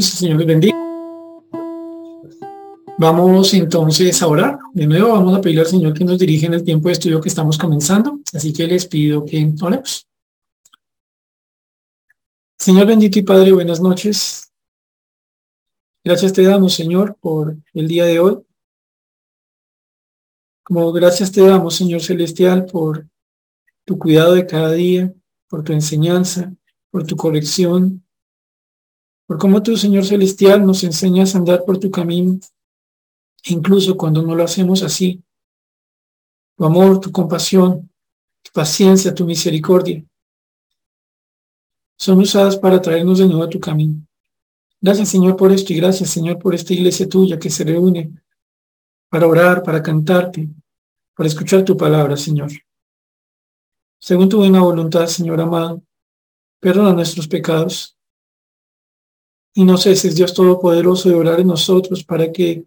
Señor les. Vamos entonces a orar. De nuevo vamos a pedir al Señor que nos dirija en el tiempo de estudio que estamos comenzando. Así que les pido que oremos. Señor bendito y Padre, buenas noches. Gracias te damos, Señor, por el día de hoy. Como gracias te damos, Señor Celestial, por tu cuidado de cada día, por tu enseñanza, por tu corrección, por cómo tú, Señor Celestial, nos enseñas a andar por tu camino, incluso cuando no lo hacemos así. Tu amor, tu compasión, tu paciencia, tu misericordia, son usadas para traernos de nuevo a tu camino. Gracias, Señor, por esto y gracias, Señor, por esta iglesia tuya que se reúne para orar, para cantarte, para escuchar tu palabra, Señor. Según tu buena voluntad, Señor amado, perdona nuestros pecados y no ceses, Dios Todopoderoso, de orar en nosotros para que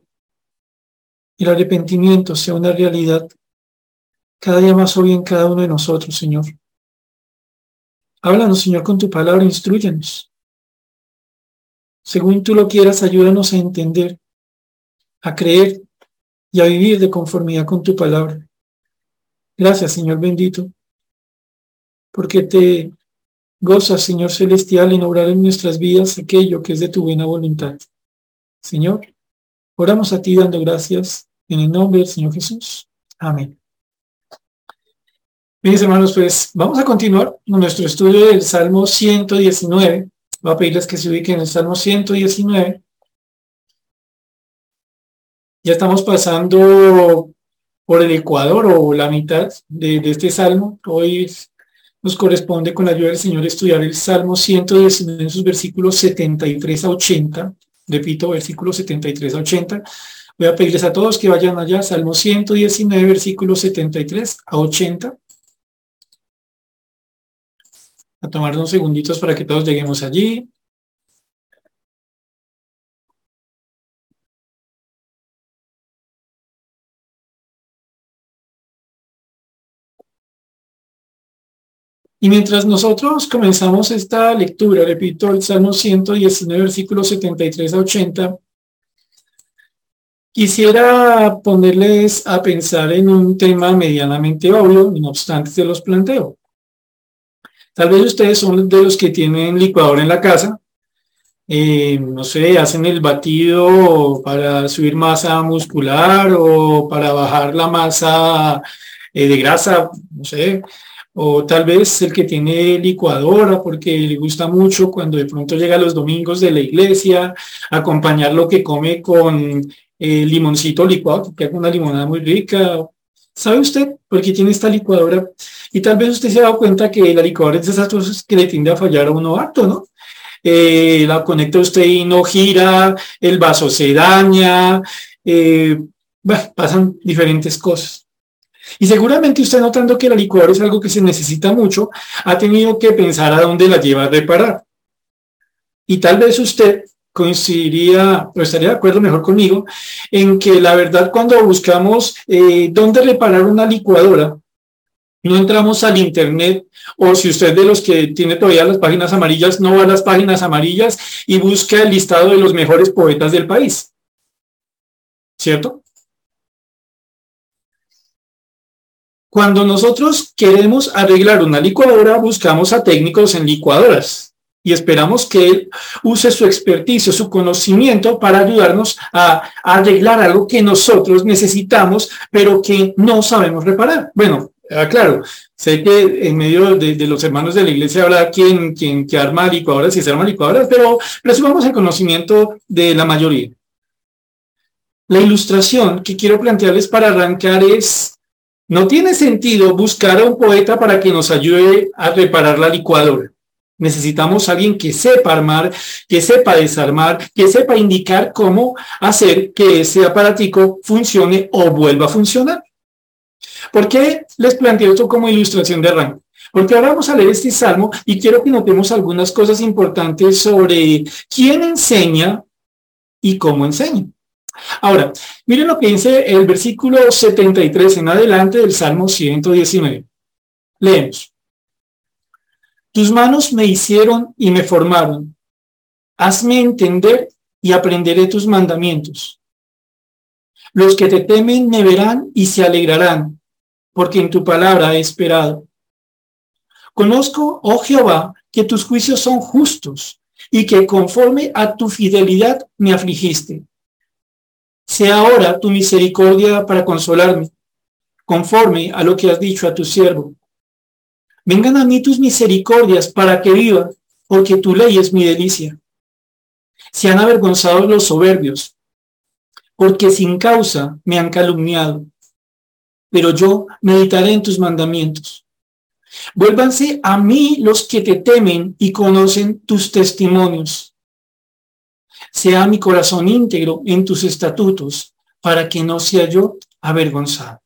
el arrepentimiento sea una realidad cada día más hoy en cada uno de nosotros, Señor. Háblanos, Señor, con tu palabra, instruyanos. Según tú lo quieras, ayúdanos a entender, a creer y a vivir de conformidad con tu palabra. Gracias, Señor bendito, porque te gozas, Señor celestial, en obrar en nuestras vidas aquello que es de tu buena voluntad. Señor, oramos a ti dando gracias en el nombre del Señor Jesús. Amén. Mis hermanos, pues vamos a continuar con nuestro estudio del Salmo 119. Voy a pedirles que se ubiquen en el Salmo 119. Ya estamos pasando por el Ecuador o la mitad de, de este Salmo. Hoy nos corresponde con la ayuda del Señor estudiar el Salmo 119 en sus versículos 73 a 80. Repito, versículos 73 a 80. Voy a pedirles a todos que vayan allá, Salmo 119, versículos 73 a 80. A tomar unos segunditos para que todos lleguemos allí. Y mientras nosotros comenzamos esta lectura, repito, el Salmo 119, versículos 73 a 80, quisiera ponerles a pensar en un tema medianamente obvio, no obstante se los planteo. Tal vez ustedes son de los que tienen licuador en la casa, eh, no sé, hacen el batido para subir masa muscular o para bajar la masa eh, de grasa, no sé, o tal vez el que tiene licuadora porque le gusta mucho cuando de pronto llega los domingos de la iglesia, acompañar lo que come con eh, limoncito licuado, que es una limonada muy rica. ¿Sabe usted por qué tiene esta licuadora? Y tal vez usted se ha dado cuenta que la licuadora es de esas cosas que le tiende a fallar a uno harto, ¿no? Eh, la conecta usted y no gira, el vaso se daña, eh, bueno, pasan diferentes cosas. Y seguramente usted notando que la licuadora es algo que se necesita mucho, ha tenido que pensar a dónde la lleva a reparar. Y tal vez usted coincidiría o estaría de acuerdo mejor conmigo en que la verdad cuando buscamos eh, dónde reparar una licuadora, no entramos al internet o si usted de los que tiene todavía las páginas amarillas, no va a las páginas amarillas y busca el listado de los mejores poetas del país. ¿Cierto? Cuando nosotros queremos arreglar una licuadora, buscamos a técnicos en licuadoras y esperamos que él use su experticio, su conocimiento para ayudarnos a, arreglar algo que nosotros necesitamos, pero que no sabemos reparar. Bueno, claro, sé que en medio de, los hermanos de la iglesia habrá quien, quien que arma licuadoras y se arma licuadoras, pero recibamos el conocimiento de la mayoría. La ilustración que quiero plantearles para arrancar es no tiene sentido buscar a un poeta para que nos ayude a reparar la licuadora. Necesitamos alguien que sepa armar, que sepa desarmar, que sepa indicar cómo hacer que ese aparatico funcione o vuelva a funcionar. ¿Por qué les planteo esto como ilustración de arranque? Porque ahora vamos a leer este salmo y quiero que notemos algunas cosas importantes sobre quién enseña y cómo enseña. Ahora, miren lo que dice el versículo 73 en adelante del Salmo 119. Leemos. Tus manos me hicieron y me formaron. hazme entender y aprenderé tus mandamientos. Los que te temen me verán y se alegrarán, porque en tu palabra he esperado. Conozco, oh Jehová, que tus juicios son justos y que conforme a tu fidelidad me afligiste. Sea ahora tu misericordia para consolarme, conforme a lo que has dicho a tu siervo. Vengan a mí tus misericordias para que viva, porque tu ley es mi delicia. Se han avergonzado los soberbios, porque sin causa me han calumniado. Pero yo meditaré en tus mandamientos. Vuélvanse a mí los que te temen y conocen tus testimonios. Sea mi corazón íntegro en tus estatutos, para que no sea yo avergonzado.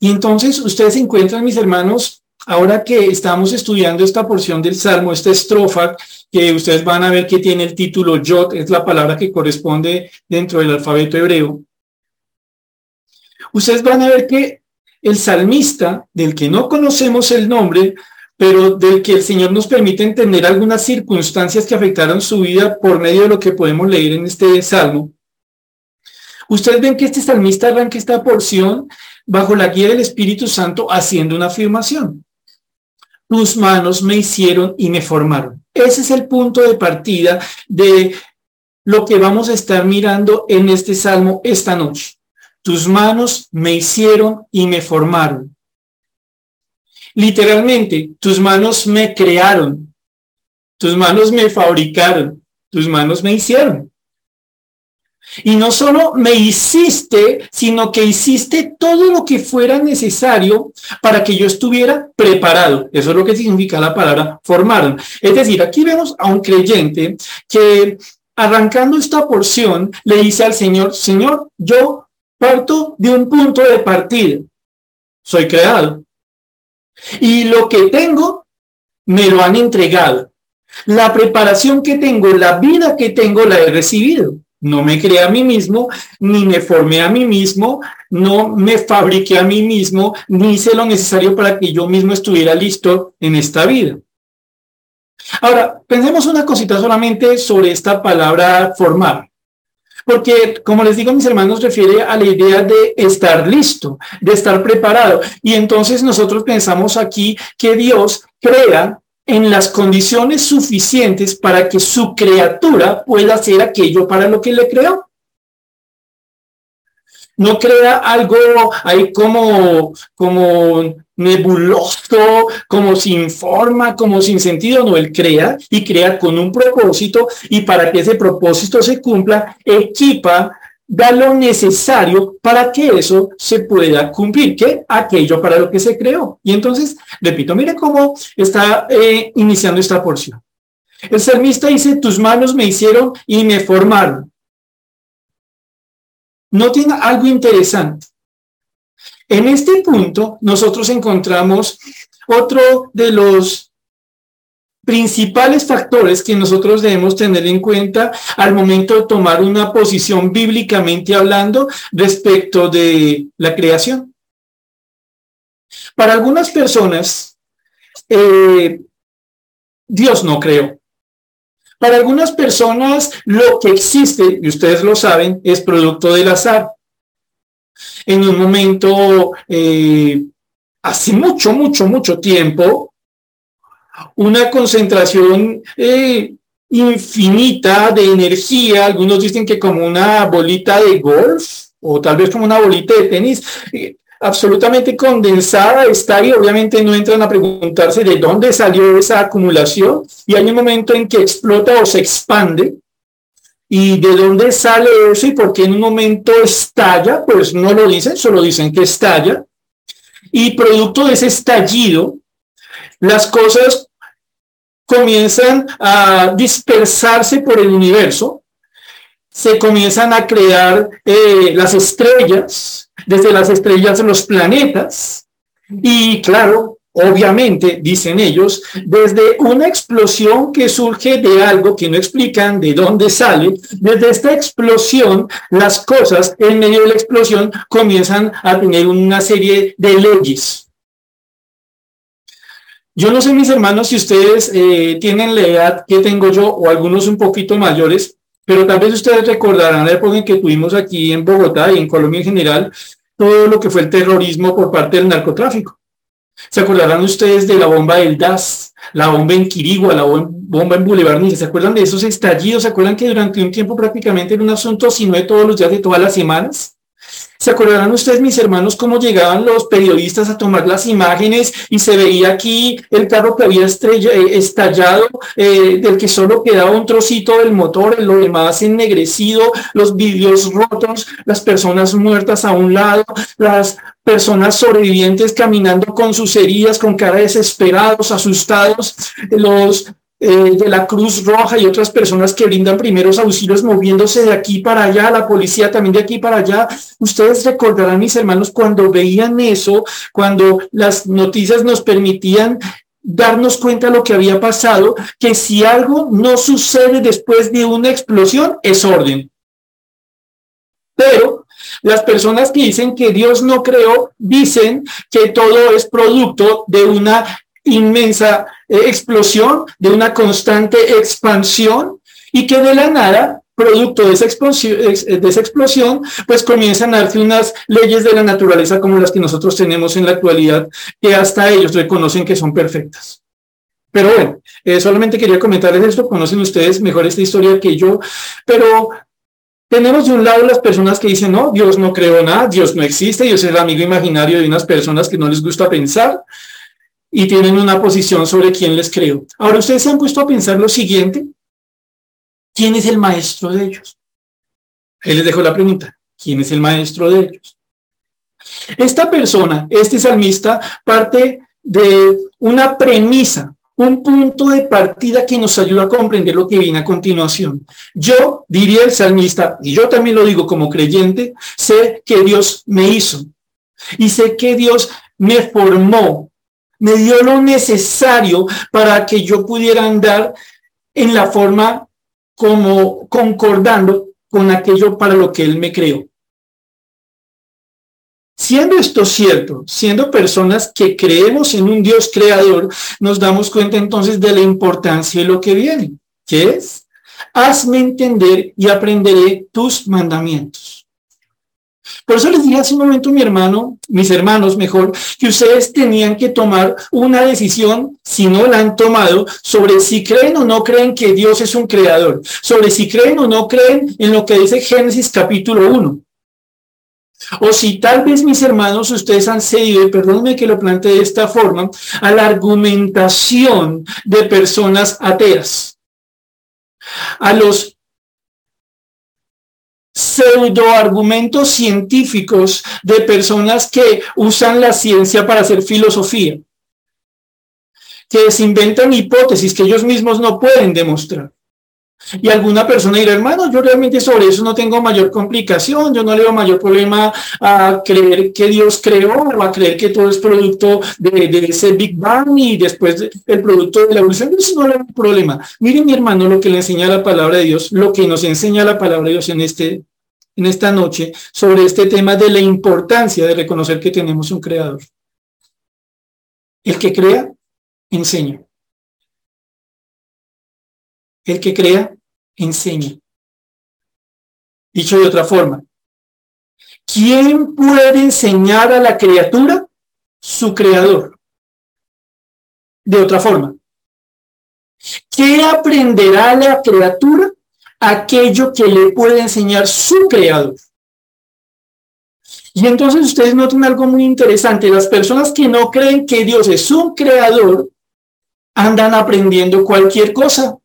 Y entonces ustedes encuentran, mis hermanos, ahora que estamos estudiando esta porción del Salmo, esta estrofa, que ustedes van a ver que tiene el título Yod, es la palabra que corresponde dentro del alfabeto hebreo. Ustedes van a ver que el salmista, del que no conocemos el nombre, pero del que el Señor nos permite entender algunas circunstancias que afectaron su vida por medio de lo que podemos leer en este salmo. Ustedes ven que este salmista arranca esta porción bajo la guía del Espíritu Santo haciendo una afirmación. Tus manos me hicieron y me formaron. Ese es el punto de partida de lo que vamos a estar mirando en este salmo esta noche. Tus manos me hicieron y me formaron. Literalmente, tus manos me crearon, tus manos me fabricaron, tus manos me hicieron. Y no solo me hiciste, sino que hiciste todo lo que fuera necesario para que yo estuviera preparado. Eso es lo que significa la palabra formaron. Es decir, aquí vemos a un creyente que arrancando esta porción le dice al Señor, Señor, yo parto de un punto de partida. Soy creado. Y lo que tengo, me lo han entregado. La preparación que tengo, la vida que tengo, la he recibido. No me creé a mí mismo, ni me formé a mí mismo, no me fabriqué a mí mismo, ni hice lo necesario para que yo mismo estuviera listo en esta vida. Ahora, pensemos una cosita solamente sobre esta palabra formar. Porque, como les digo, mis hermanos, refiere a la idea de estar listo, de estar preparado. Y entonces nosotros pensamos aquí que Dios crea en las condiciones suficientes para que su criatura pueda hacer aquello para lo que le creó. No crea algo ahí como, como nebuloso, como sin forma, como sin sentido. No, él crea y crea con un propósito y para que ese propósito se cumpla, equipa da lo necesario para que eso se pueda cumplir, que aquello para lo que se creó. Y entonces, repito, mire cómo está eh, iniciando esta porción. El salmista dice, tus manos me hicieron y me formaron. No tiene algo interesante. En este punto, nosotros encontramos otro de los principales factores que nosotros debemos tener en cuenta al momento de tomar una posición bíblicamente hablando respecto de la creación. Para algunas personas, eh, Dios no creó. Para algunas personas, lo que existe, y ustedes lo saben, es producto del azar. En un momento, eh, hace mucho, mucho, mucho tiempo, una concentración eh, infinita de energía, algunos dicen que como una bolita de golf o tal vez como una bolita de tenis, eh, absolutamente condensada está ahí, obviamente no entran a preguntarse de dónde salió esa acumulación y hay un momento en que explota o se expande y de dónde sale eso y por qué en un momento estalla, pues no lo dicen, solo dicen que estalla. Y producto de ese estallido las cosas comienzan a dispersarse por el universo, se comienzan a crear eh, las estrellas, desde las estrellas los planetas, y claro, obviamente, dicen ellos, desde una explosión que surge de algo que no explican de dónde sale, desde esta explosión, las cosas en medio de la explosión comienzan a tener una serie de leyes. Yo no sé, mis hermanos, si ustedes eh, tienen la edad que tengo yo o algunos un poquito mayores, pero tal vez ustedes recordarán la época en que tuvimos aquí en Bogotá y en Colombia en general todo lo que fue el terrorismo por parte del narcotráfico. ¿Se acordarán ustedes de la bomba del DAS, la bomba en Quirigua, la bomba en Boulevard ¿Se acuerdan de esos estallidos? ¿Se acuerdan que durante un tiempo prácticamente era un asunto, si no de todos los días, de todas las semanas? ¿Se acordarán ustedes, mis hermanos, cómo llegaban los periodistas a tomar las imágenes y se veía aquí el carro que había estrella, eh, estallado, eh, del que solo quedaba un trocito del motor, lo demás ennegrecido, los vidrios rotos, las personas muertas a un lado, las personas sobrevivientes caminando con sus heridas, con cara desesperados, asustados, los eh, de la Cruz Roja y otras personas que brindan primeros auxilios moviéndose de aquí para allá, la policía también de aquí para allá. Ustedes recordarán, mis hermanos, cuando veían eso, cuando las noticias nos permitían darnos cuenta de lo que había pasado, que si algo no sucede después de una explosión, es orden. Pero las personas que dicen que Dios no creó, dicen que todo es producto de una inmensa eh, explosión, de una constante expansión y que de la nada, producto de esa, eh, de esa explosión, pues comienzan a darse unas leyes de la naturaleza como las que nosotros tenemos en la actualidad, que hasta ellos reconocen que son perfectas. Pero bueno, eh, solamente quería comentarles esto, conocen ustedes mejor esta historia que yo, pero tenemos de un lado las personas que dicen, no, Dios no creó nada, Dios no existe, Dios es el amigo imaginario de unas personas que no les gusta pensar, y tienen una posición sobre quién les creo. Ahora ustedes se han puesto a pensar lo siguiente. ¿Quién es el maestro de ellos? Él les dejo la pregunta. ¿Quién es el maestro de ellos? Esta persona, este salmista, parte de una premisa, un punto de partida que nos ayuda a comprender lo que viene a continuación. Yo, diría el salmista, y yo también lo digo como creyente, sé que Dios me hizo y sé que Dios me formó me dio lo necesario para que yo pudiera andar en la forma como concordando con aquello para lo que Él me creó. Siendo esto cierto, siendo personas que creemos en un Dios creador, nos damos cuenta entonces de la importancia de lo que viene, que es, hazme entender y aprenderé tus mandamientos. Por eso les dije hace un momento, mi hermano, mis hermanos mejor, que ustedes tenían que tomar una decisión, si no la han tomado, sobre si creen o no creen que Dios es un creador, sobre si creen o no creen en lo que dice Génesis capítulo 1. O si tal vez mis hermanos ustedes han cedido, y que lo plantee de esta forma, a la argumentación de personas ateas, a los pseudoargumentos científicos de personas que usan la ciencia para hacer filosofía, que se inventan hipótesis que ellos mismos no pueden demostrar. Y alguna persona dirá, hermano, yo realmente sobre eso no tengo mayor complicación, yo no le veo mayor problema a creer que Dios creó o a creer que todo es producto de, ese Big Bang y después el producto de la evolución. No le veo problema. Miren, mi hermano, lo que le enseña la palabra de Dios, lo que nos enseña la palabra de Dios en, este, en esta noche sobre este tema de la importancia de reconocer que tenemos un creador. El que crea, enseña. El que crea, enseña. Dicho de otra forma, ¿quién puede enseñar a la criatura? Su creador. De otra forma, ¿qué aprenderá la criatura? Aquello que le puede enseñar su creador. Y entonces ustedes notan algo muy interesante. Las personas que no creen que Dios es un creador andan aprendiendo cualquier cosa.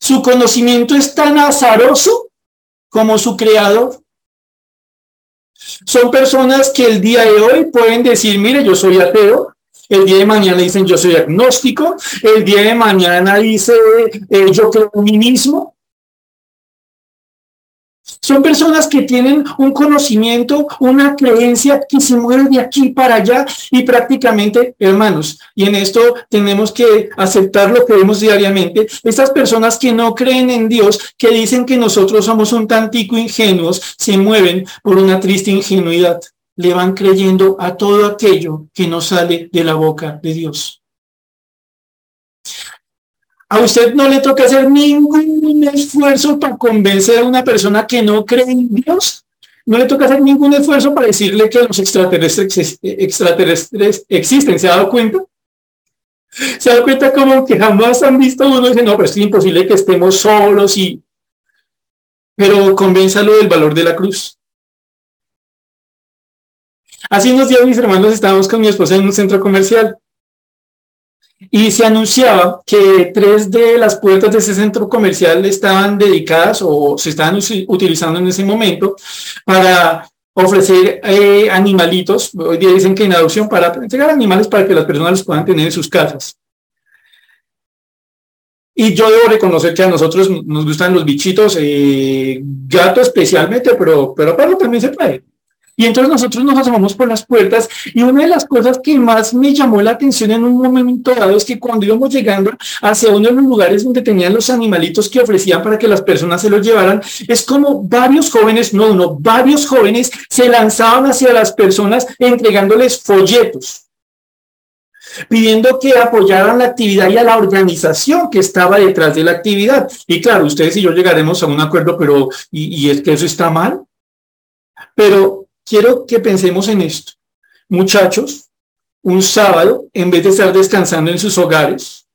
Su conocimiento es tan azaroso como su creador. Son personas que el día de hoy pueden decir, mire, yo soy ateo. El día de mañana dicen, yo soy agnóstico. El día de mañana dice, eh, yo creo en mí mismo. Son personas que tienen un conocimiento, una creencia que se mueve de aquí para allá y prácticamente, hermanos, y en esto tenemos que aceptar lo que vemos diariamente, estas personas que no creen en Dios, que dicen que nosotros somos un tantico ingenuos, se mueven por una triste ingenuidad. le van creyendo a todo aquello que no sale de la boca de Dios. A usted no le toca hacer ningún esfuerzo para convencer a una persona que no cree en Dios. No le toca hacer ningún esfuerzo para decirle que los extraterrestres, extraterrestres existen. ¿Se ha dado cuenta? Se dado cuenta como que jamás han visto uno dice, no, pero es imposible que estemos solos y... Pero convénzalo del valor de la cruz. Hace unos días mis hermanos estábamos con mi esposa en un centro comercial y se anunciaba que tres de las puertas de ese centro comercial estaban dedicadas o se estaban utilizando en ese momento para ofrecer eh, animalitos, hoy día dicen que en adopción, para entregar animales para que las personas los puedan tener en sus casas. Y yo debo reconocer que a nosotros nos gustan los bichitos, eh, gato especialmente, pero, pero perro también se puede. Y entonces nosotros nos asomamos por las puertas y una de las cosas que más me llamó la atención en un momento dado es que cuando íbamos llegando hacia uno de los lugares donde tenían los animalitos que ofrecían para que las personas se los llevaran, es como varios jóvenes, no uno, varios jóvenes se lanzaban hacia las personas entregándoles folletos pidiendo que apoyaran la actividad y a la organización que estaba detrás de la actividad. Y claro, ustedes y yo llegaremos a un acuerdo, pero ¿y, y es que eso está mal? Pero quiero que pensemos en esto. Muchachos, un sábado, en vez de estar descansando en sus hogares,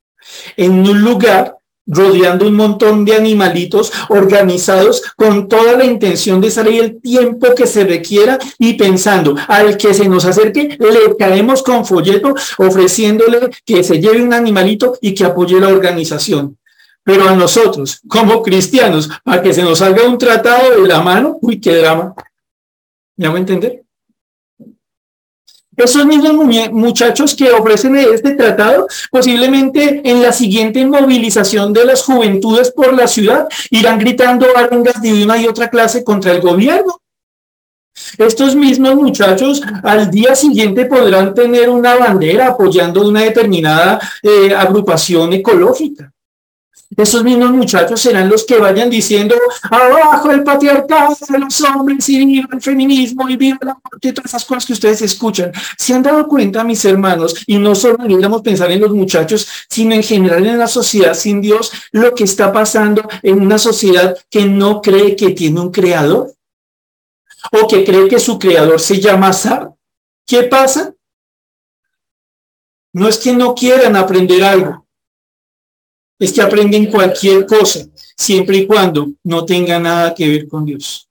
en un lugar rodeando un montón de animalitos organizados con toda la intención de salir el tiempo que se requiera y pensando al que se nos acerque le caemos con folleto ofreciéndole que se lleve un animalito y que apoye la organización. Pero a nosotros, como cristianos, para que se nos salga un tratado de la mano, uy, qué drama. ¿Me hago entender? Esos mismos muchachos que ofrecen este tratado, posiblemente en la siguiente movilización de las juventudes por la ciudad, irán gritando arengas de una y otra clase contra el gobierno. Estos mismos muchachos al día siguiente podrán tener una bandera apoyando una determinada eh, agrupación ecológica. Esos mismos muchachos serán los que vayan diciendo, abajo el patriarcado de los hombres y viva el feminismo y viva la muerte y todas esas cosas que ustedes escuchan. ¿Se han dado cuenta, mis hermanos? Y no solo deberíamos pensar en los muchachos, sino en general en la sociedad sin Dios, lo que está pasando en una sociedad que no cree que tiene un creador o que cree que su creador se llama Azar. ¿Qué pasa? No es que no quieran aprender algo, es que aprenden cualquier cosa, siempre y cuando no tenga nada que ver con Dios.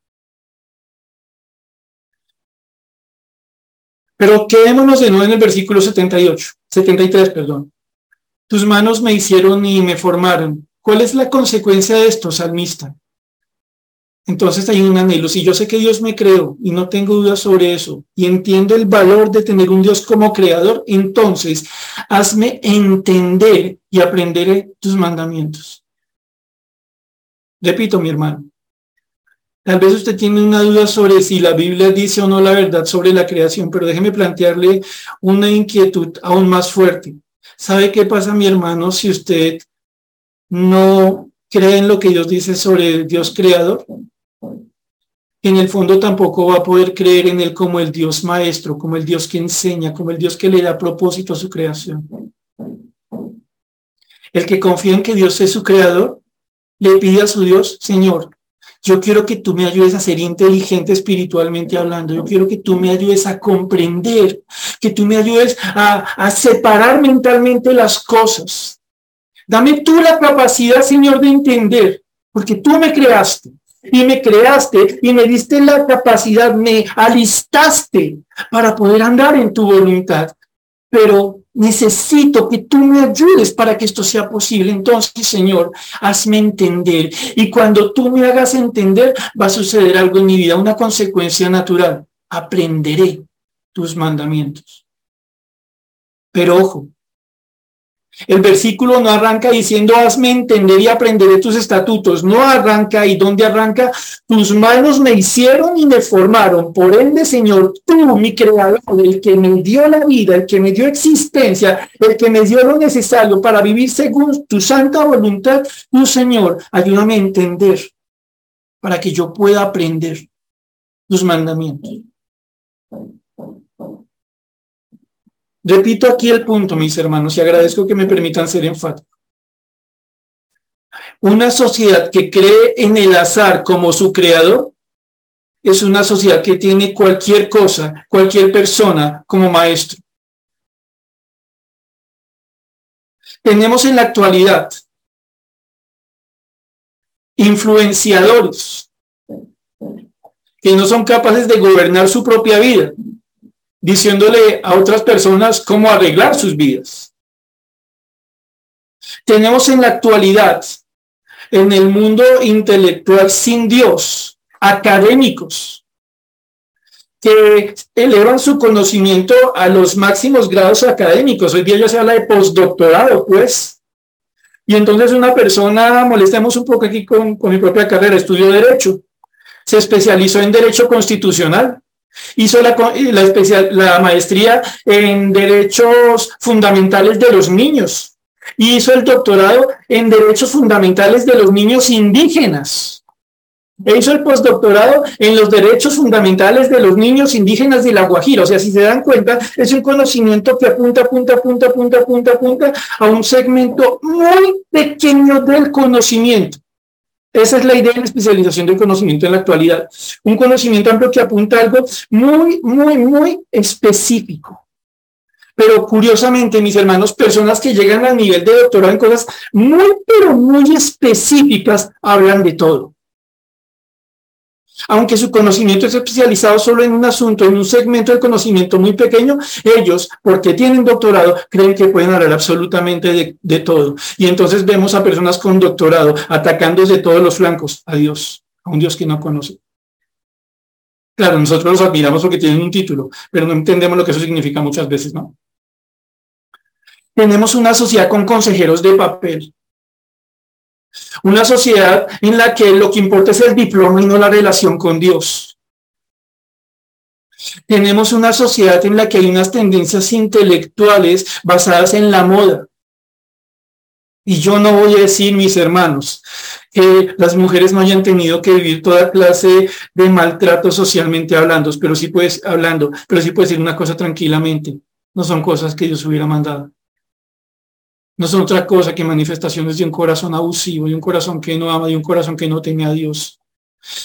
Pero quedémonos de nuevo en el versículo 78, 73, perdón. Tus manos me hicieron y me formaron. ¿Cuál es la consecuencia de esto, salmista? Entonces hay un anhelo. Si yo sé que Dios me creó y no tengo dudas sobre eso y entiendo el valor de tener un Dios como creador, entonces hazme entender y aprenderé tus mandamientos. Repito, mi hermano. Tal vez usted tiene una duda sobre si la Biblia dice o no la verdad sobre la creación, pero déjeme plantearle una inquietud aún más fuerte. ¿Sabe qué pasa, mi hermano, si usted no cree en lo que Dios dice sobre Dios creador? En el fondo tampoco va a poder creer en Él como el Dios maestro, como el Dios que enseña, como el Dios que le da propósito a su creación. El que confía en que Dios es su creador, le pide a su Dios, Señor, yo quiero que tú me ayudes a ser inteligente espiritualmente hablando. Yo quiero que tú me ayudes a comprender, que tú me ayudes a, a separar mentalmente las cosas. Dame tú la capacidad, Señor, de entender, porque tú me creaste y me creaste y me diste la capacidad, me alistaste para poder andar en tu voluntad. Pero necesito que tú me ayudes para que esto sea posible. Entonces, Señor, hazme entender. Y cuando tú me hagas entender, va a suceder algo en mi vida, una consecuencia natural. Aprenderé tus mandamientos. Pero ojo, el versículo no arranca diciendo, hazme entender y aprenderé tus estatutos. No arranca y donde arranca, tus manos me hicieron y me formaron. Por ende, Señor, tú, mi creador, el que me dio la vida, el que me dio existencia, el que me dio lo necesario para vivir según tu santa voluntad, tú, Señor, ayúdame a entender para que yo pueda aprender tus mandamientos. Repito aquí el punto, mis hermanos, y agradezco que me permitan ser enfático. Una sociedad que cree en el azar como su creador es una sociedad que tiene cualquier cosa, cualquier persona como maestro. Tenemos en la actualidad influenciadores que no son capaces de gobernar su propia vida, diciéndole a otras personas cómo arreglar sus vidas. Tenemos en la actualidad, en el mundo intelectual sin Dios, académicos que elevan su conocimiento a los máximos grados académicos. Hoy día ya se habla de postdoctorado, pues. Y entonces una persona, molestemos un poco aquí con, mi propia carrera, estudió Derecho, se especializó en Derecho Constitucional, hizo la, especial, la maestría en Derechos Fundamentales de los Niños, hizo el doctorado en Derechos Fundamentales de los Niños Indígenas. E hizo el postdoctorado en los derechos fundamentales de los niños indígenas de La Guajira. O sea, si se dan cuenta, es un conocimiento que apunta, apunta, apunta, apunta, apunta, apunta a un segmento muy pequeño del conocimiento. Esa es la idea de la especialización del conocimiento en la actualidad. Un conocimiento amplio que apunta a algo muy, muy, muy específico. Pero curiosamente, mis hermanos, personas que llegan al nivel de doctorado en cosas muy, pero muy específicas, hablan de todo aunque su conocimiento es especializado solo en un asunto, en un segmento del conocimiento muy pequeño, ellos, porque tienen doctorado, creen que pueden hablar absolutamente de, todo. Y entonces vemos a personas con doctorado atacando de todos los flancos a Dios, a un Dios que no conoce. Claro, nosotros los admiramos porque tienen un título, pero no entendemos lo que eso significa muchas veces, ¿no? Tenemos una sociedad con consejeros de papel. Una sociedad en la que lo que importa es el diploma y no la relación con Dios. Tenemos una sociedad en la que hay unas tendencias intelectuales basadas en la moda. Y yo no voy a decir, mis hermanos, que las mujeres no hayan tenido que vivir toda clase de maltrato socialmente hablando, pero sí puedes hablando, pero sí puedes decir una cosa tranquilamente. No son cosas que Dios hubiera mandado. No son otra cosa que manifestaciones de un corazón abusivo, de un corazón que no ama, de un corazón que no teme a Dios.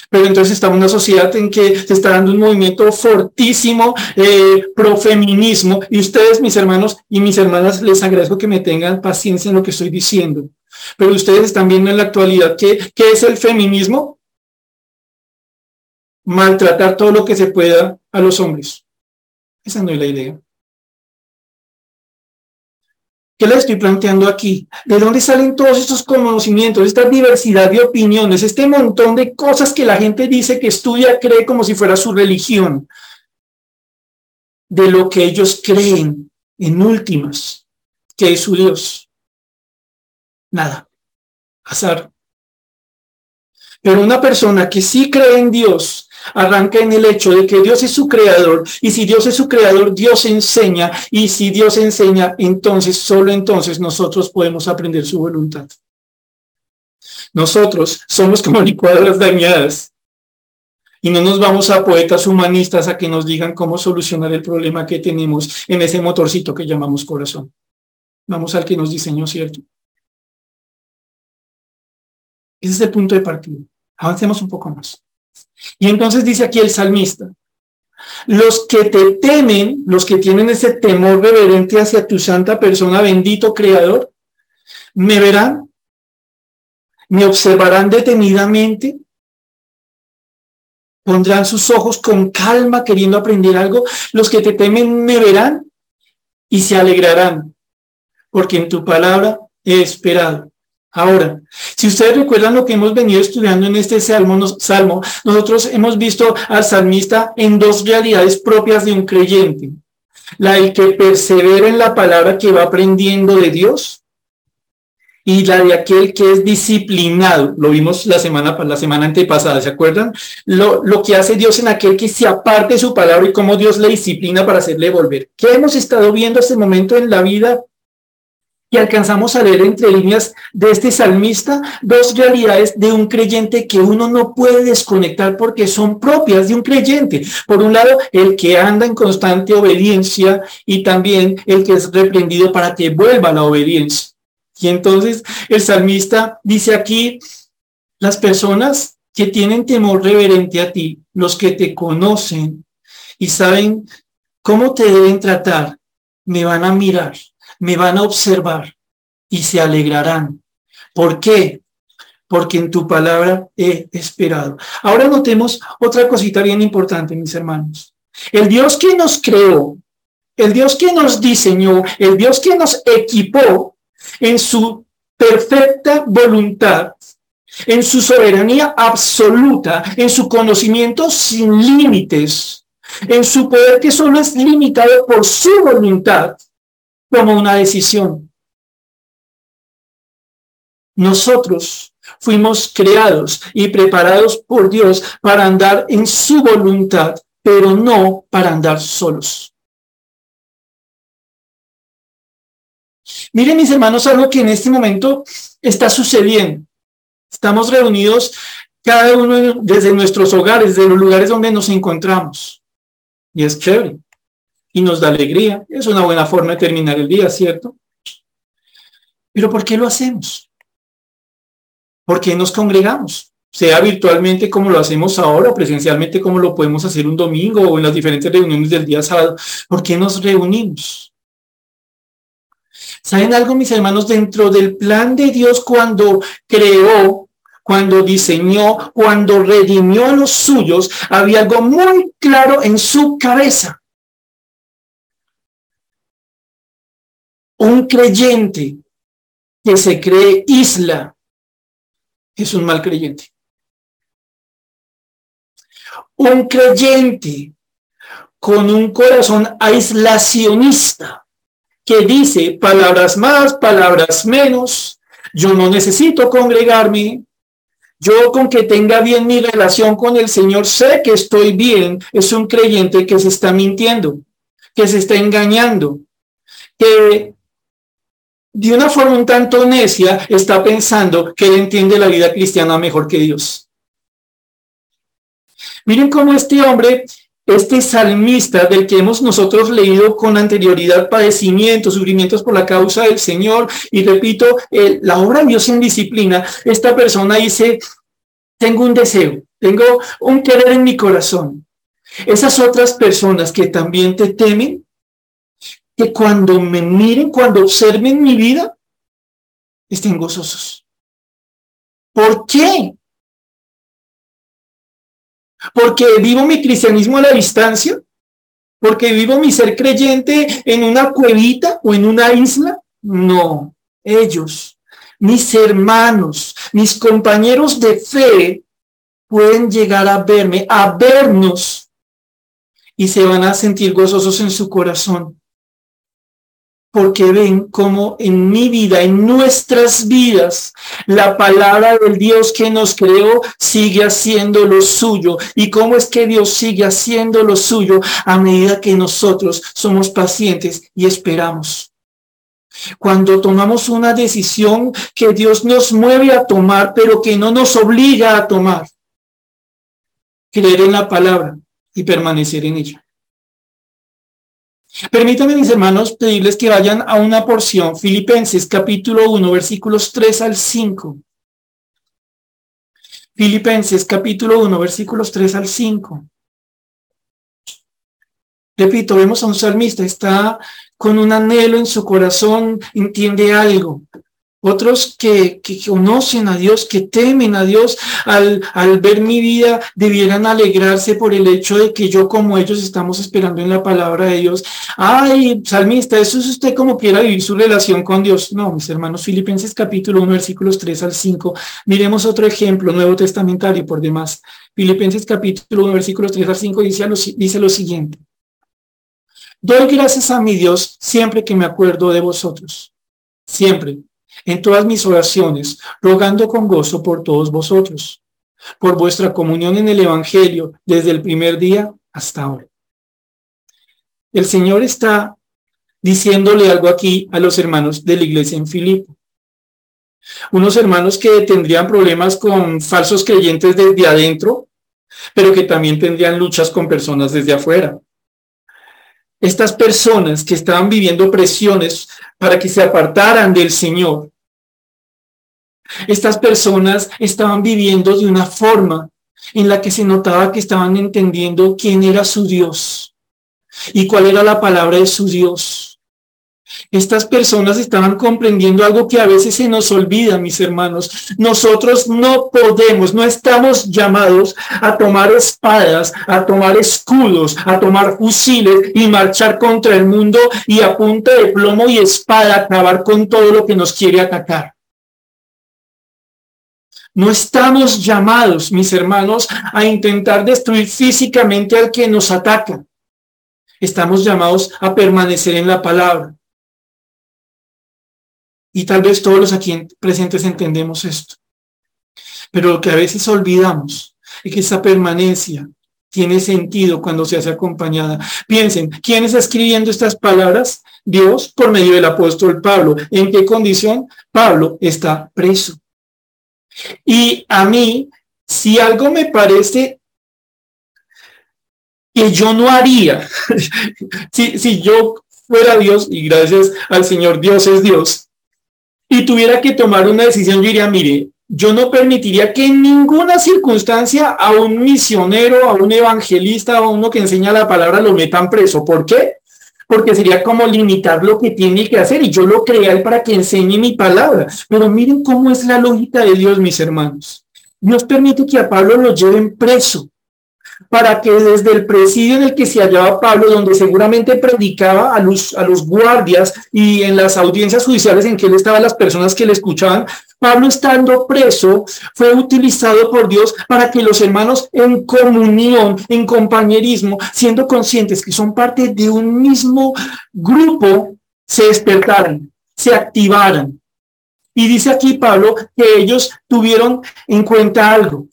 Pero entonces estamos en una sociedad en que se está dando un movimiento fortísimo eh, pro feminismo y ustedes, mis hermanos y mis hermanas, les agradezco que me tengan paciencia en lo que estoy diciendo. Pero ustedes están viendo en la actualidad que, ¿qué es el feminismo? Maltratar todo lo que se pueda a los hombres. Esa no es la idea. ¿Qué le estoy planteando aquí? ¿De dónde salen todos estos conocimientos, esta diversidad de opiniones, este montón de cosas que la gente dice que estudia, cree como si fuera su religión? De lo que ellos creen en últimas, que es su Dios. Nada. Azar. Pero una persona que sí cree en Dios, arranca en el hecho de que Dios es su creador y si Dios es su creador, Dios enseña y si Dios enseña, entonces, solo entonces nosotros podemos aprender su voluntad. Nosotros somos como licuadoras dañadas y no nos vamos a poetas humanistas a que nos digan cómo solucionar el problema que tenemos en ese motorcito que llamamos corazón. Vamos al que nos diseñó, ¿cierto? Ese es el punto de partida. Avancemos un poco más. Y entonces dice aquí el salmista, los que te temen, los que tienen ese temor reverente hacia tu santa persona, bendito creador, me verán, me observarán detenidamente, pondrán sus ojos con calma queriendo aprender algo, los que te temen me verán y se alegrarán, porque en tu palabra he esperado. Ahora, si ustedes recuerdan lo que hemos venido estudiando en este salmo, nosotros hemos visto al salmista en dos realidades propias de un creyente. La del que persevera en la palabra que va aprendiendo de Dios y la de aquel que es disciplinado. Lo vimos la semana, la semana antepasada, ¿se acuerdan? Lo, lo que hace Dios en aquel que se aparte su palabra y cómo Dios le disciplina para hacerle volver. ¿Qué hemos estado viendo hasta el momento en la vida y alcanzamos a leer entre líneas de este salmista dos realidades de un creyente que uno no puede desconectar porque son propias de un creyente. Por un lado, el que anda en constante obediencia y también el que es reprendido para que vuelva a la obediencia. Y entonces el salmista dice aquí, las personas que tienen temor reverente a ti, los que te conocen y saben cómo te deben tratar, me van a mirar me van a observar y se alegrarán. ¿Por qué? Porque en tu palabra he esperado. Ahora notemos otra cosita bien importante, mis hermanos. El Dios que nos creó, el Dios que nos diseñó, el Dios que nos equipó en su perfecta voluntad, en su soberanía absoluta, en su conocimiento sin límites, en su poder que solo es limitado por su voluntad, como una decisión. Nosotros fuimos creados y preparados por Dios para andar en su voluntad, pero no para andar solos. Miren mis hermanos algo que en este momento está sucediendo. Estamos reunidos cada uno desde nuestros hogares, de los lugares donde nos encontramos. Y es chévere y nos da alegría. Es una buena forma de terminar el día, ¿cierto? Pero ¿por qué lo hacemos? ¿Por qué nos congregamos? Sea virtualmente como lo hacemos ahora, presencialmente como lo podemos hacer un domingo o en las diferentes reuniones del día sábado. ¿Por qué nos reunimos? ¿Saben algo, mis hermanos? Dentro del plan de Dios cuando creó, cuando diseñó, cuando redimió a los suyos, había algo muy claro en su cabeza. Un creyente que se cree isla es un mal creyente. Un creyente con un corazón aislacionista que dice palabras más, palabras menos, yo no necesito congregarme, yo con que tenga bien mi relación con el Señor sé que estoy bien, es un creyente que se está mintiendo, que se está engañando, que de una forma un tanto necia, está pensando que él entiende la vida cristiana mejor que Dios. Miren cómo este hombre, este salmista del que hemos nosotros leído con anterioridad padecimientos, sufrimientos por la causa del Señor, y repito, la obra de Dios en disciplina, esta persona dice, tengo un deseo, tengo un querer en mi corazón. Esas otras personas que también te temen, que cuando me miren, cuando observen mi vida, estén gozosos. ¿Por qué? Porque vivo mi cristianismo a la distancia, porque vivo mi ser creyente en una cuevita o en una isla. No, ellos, mis hermanos, mis compañeros de fe, pueden llegar a verme, a vernos, y se van a sentir gozosos en su corazón porque ven cómo en mi vida, en nuestras vidas, la palabra del Dios que nos creó sigue haciendo lo suyo. ¿Y cómo es que Dios sigue haciendo lo suyo a medida que nosotros somos pacientes y esperamos? Cuando tomamos una decisión que Dios nos mueve a tomar, pero que no nos obliga a tomar. Creer en la palabra y permanecer en ella. Permítanme, mis hermanos, pedirles que vayan a una porción, Filipenses capítulo 1, versículos 3 al 5. Filipenses capítulo 1, versículos 3 al 5. Repito, vemos a un salmista, está con un anhelo en su corazón, entiende algo. Otros que, conocen a Dios, que temen a Dios, al, ver mi vida, debieran alegrarse por el hecho de que yo como ellos estamos esperando en la palabra de Dios. Ay, salmista, eso es usted como quiera vivir su relación con Dios. No, mis hermanos, Filipenses capítulo 1, versículos 3 al 5. Miremos otro ejemplo, Nuevo Testamentario por demás. Filipenses capítulo 1, versículos 3 al 5 dice, dice lo siguiente. Doy gracias a mi Dios siempre que me acuerdo de vosotros. Siempre en todas mis oraciones, rogando con gozo por todos vosotros, por vuestra comunión en el Evangelio desde el primer día hasta ahora. El Señor está diciéndole algo aquí a los hermanos de la iglesia en Filipo. Unos hermanos que tendrían problemas con falsos creyentes desde adentro, pero que también tendrían luchas con personas desde afuera. Estas personas que estaban viviendo presiones para que se apartaran del Señor, estas personas estaban viviendo de una forma en la que se notaba que estaban entendiendo quién era su Dios y cuál era la palabra de su Dios. Estas personas estaban comprendiendo algo que a veces se nos olvida, mis hermanos. Nosotros no podemos, no estamos llamados a tomar espadas, a tomar escudos, a tomar fusiles y marchar contra el mundo y a punta de plomo y espada acabar con todo lo que nos quiere atacar. No estamos llamados, mis hermanos, a intentar destruir físicamente al que nos ataca. Estamos llamados a permanecer en la palabra. Y tal vez todos los aquí presentes entendemos esto. Pero lo que a veces olvidamos es que esa permanencia tiene sentido cuando se hace acompañada. Piensen, ¿quién está escribiendo estas palabras? Dios por medio del apóstol Pablo. ¿En qué condición? Pablo está preso. Y a mí, si algo me parece que yo no haría, si, si yo fuera Dios, y gracias al Señor, Dios es Dios, y tuviera que tomar una decisión, yo diría, mire, yo no permitiría que en ninguna circunstancia a un misionero, a un evangelista, a uno que enseña la palabra lo metan preso. ¿Por qué? Porque sería como limitar lo que tiene que hacer y yo lo creé para que enseñe mi palabra. Pero miren cómo es la lógica de Dios, mis hermanos. Dios permite que a Pablo lo lleven preso para que desde el presidio en el que se hallaba Pablo, donde seguramente predicaba a los, a los guardias y en las audiencias judiciales en que él estaba, las personas que le escuchaban, Pablo estando preso fue utilizado por Dios para que los hermanos en comunión, en compañerismo, siendo conscientes que son parte de un mismo grupo, se despertaran, se activaran. Y dice aquí Pablo que ellos tuvieron en cuenta algo,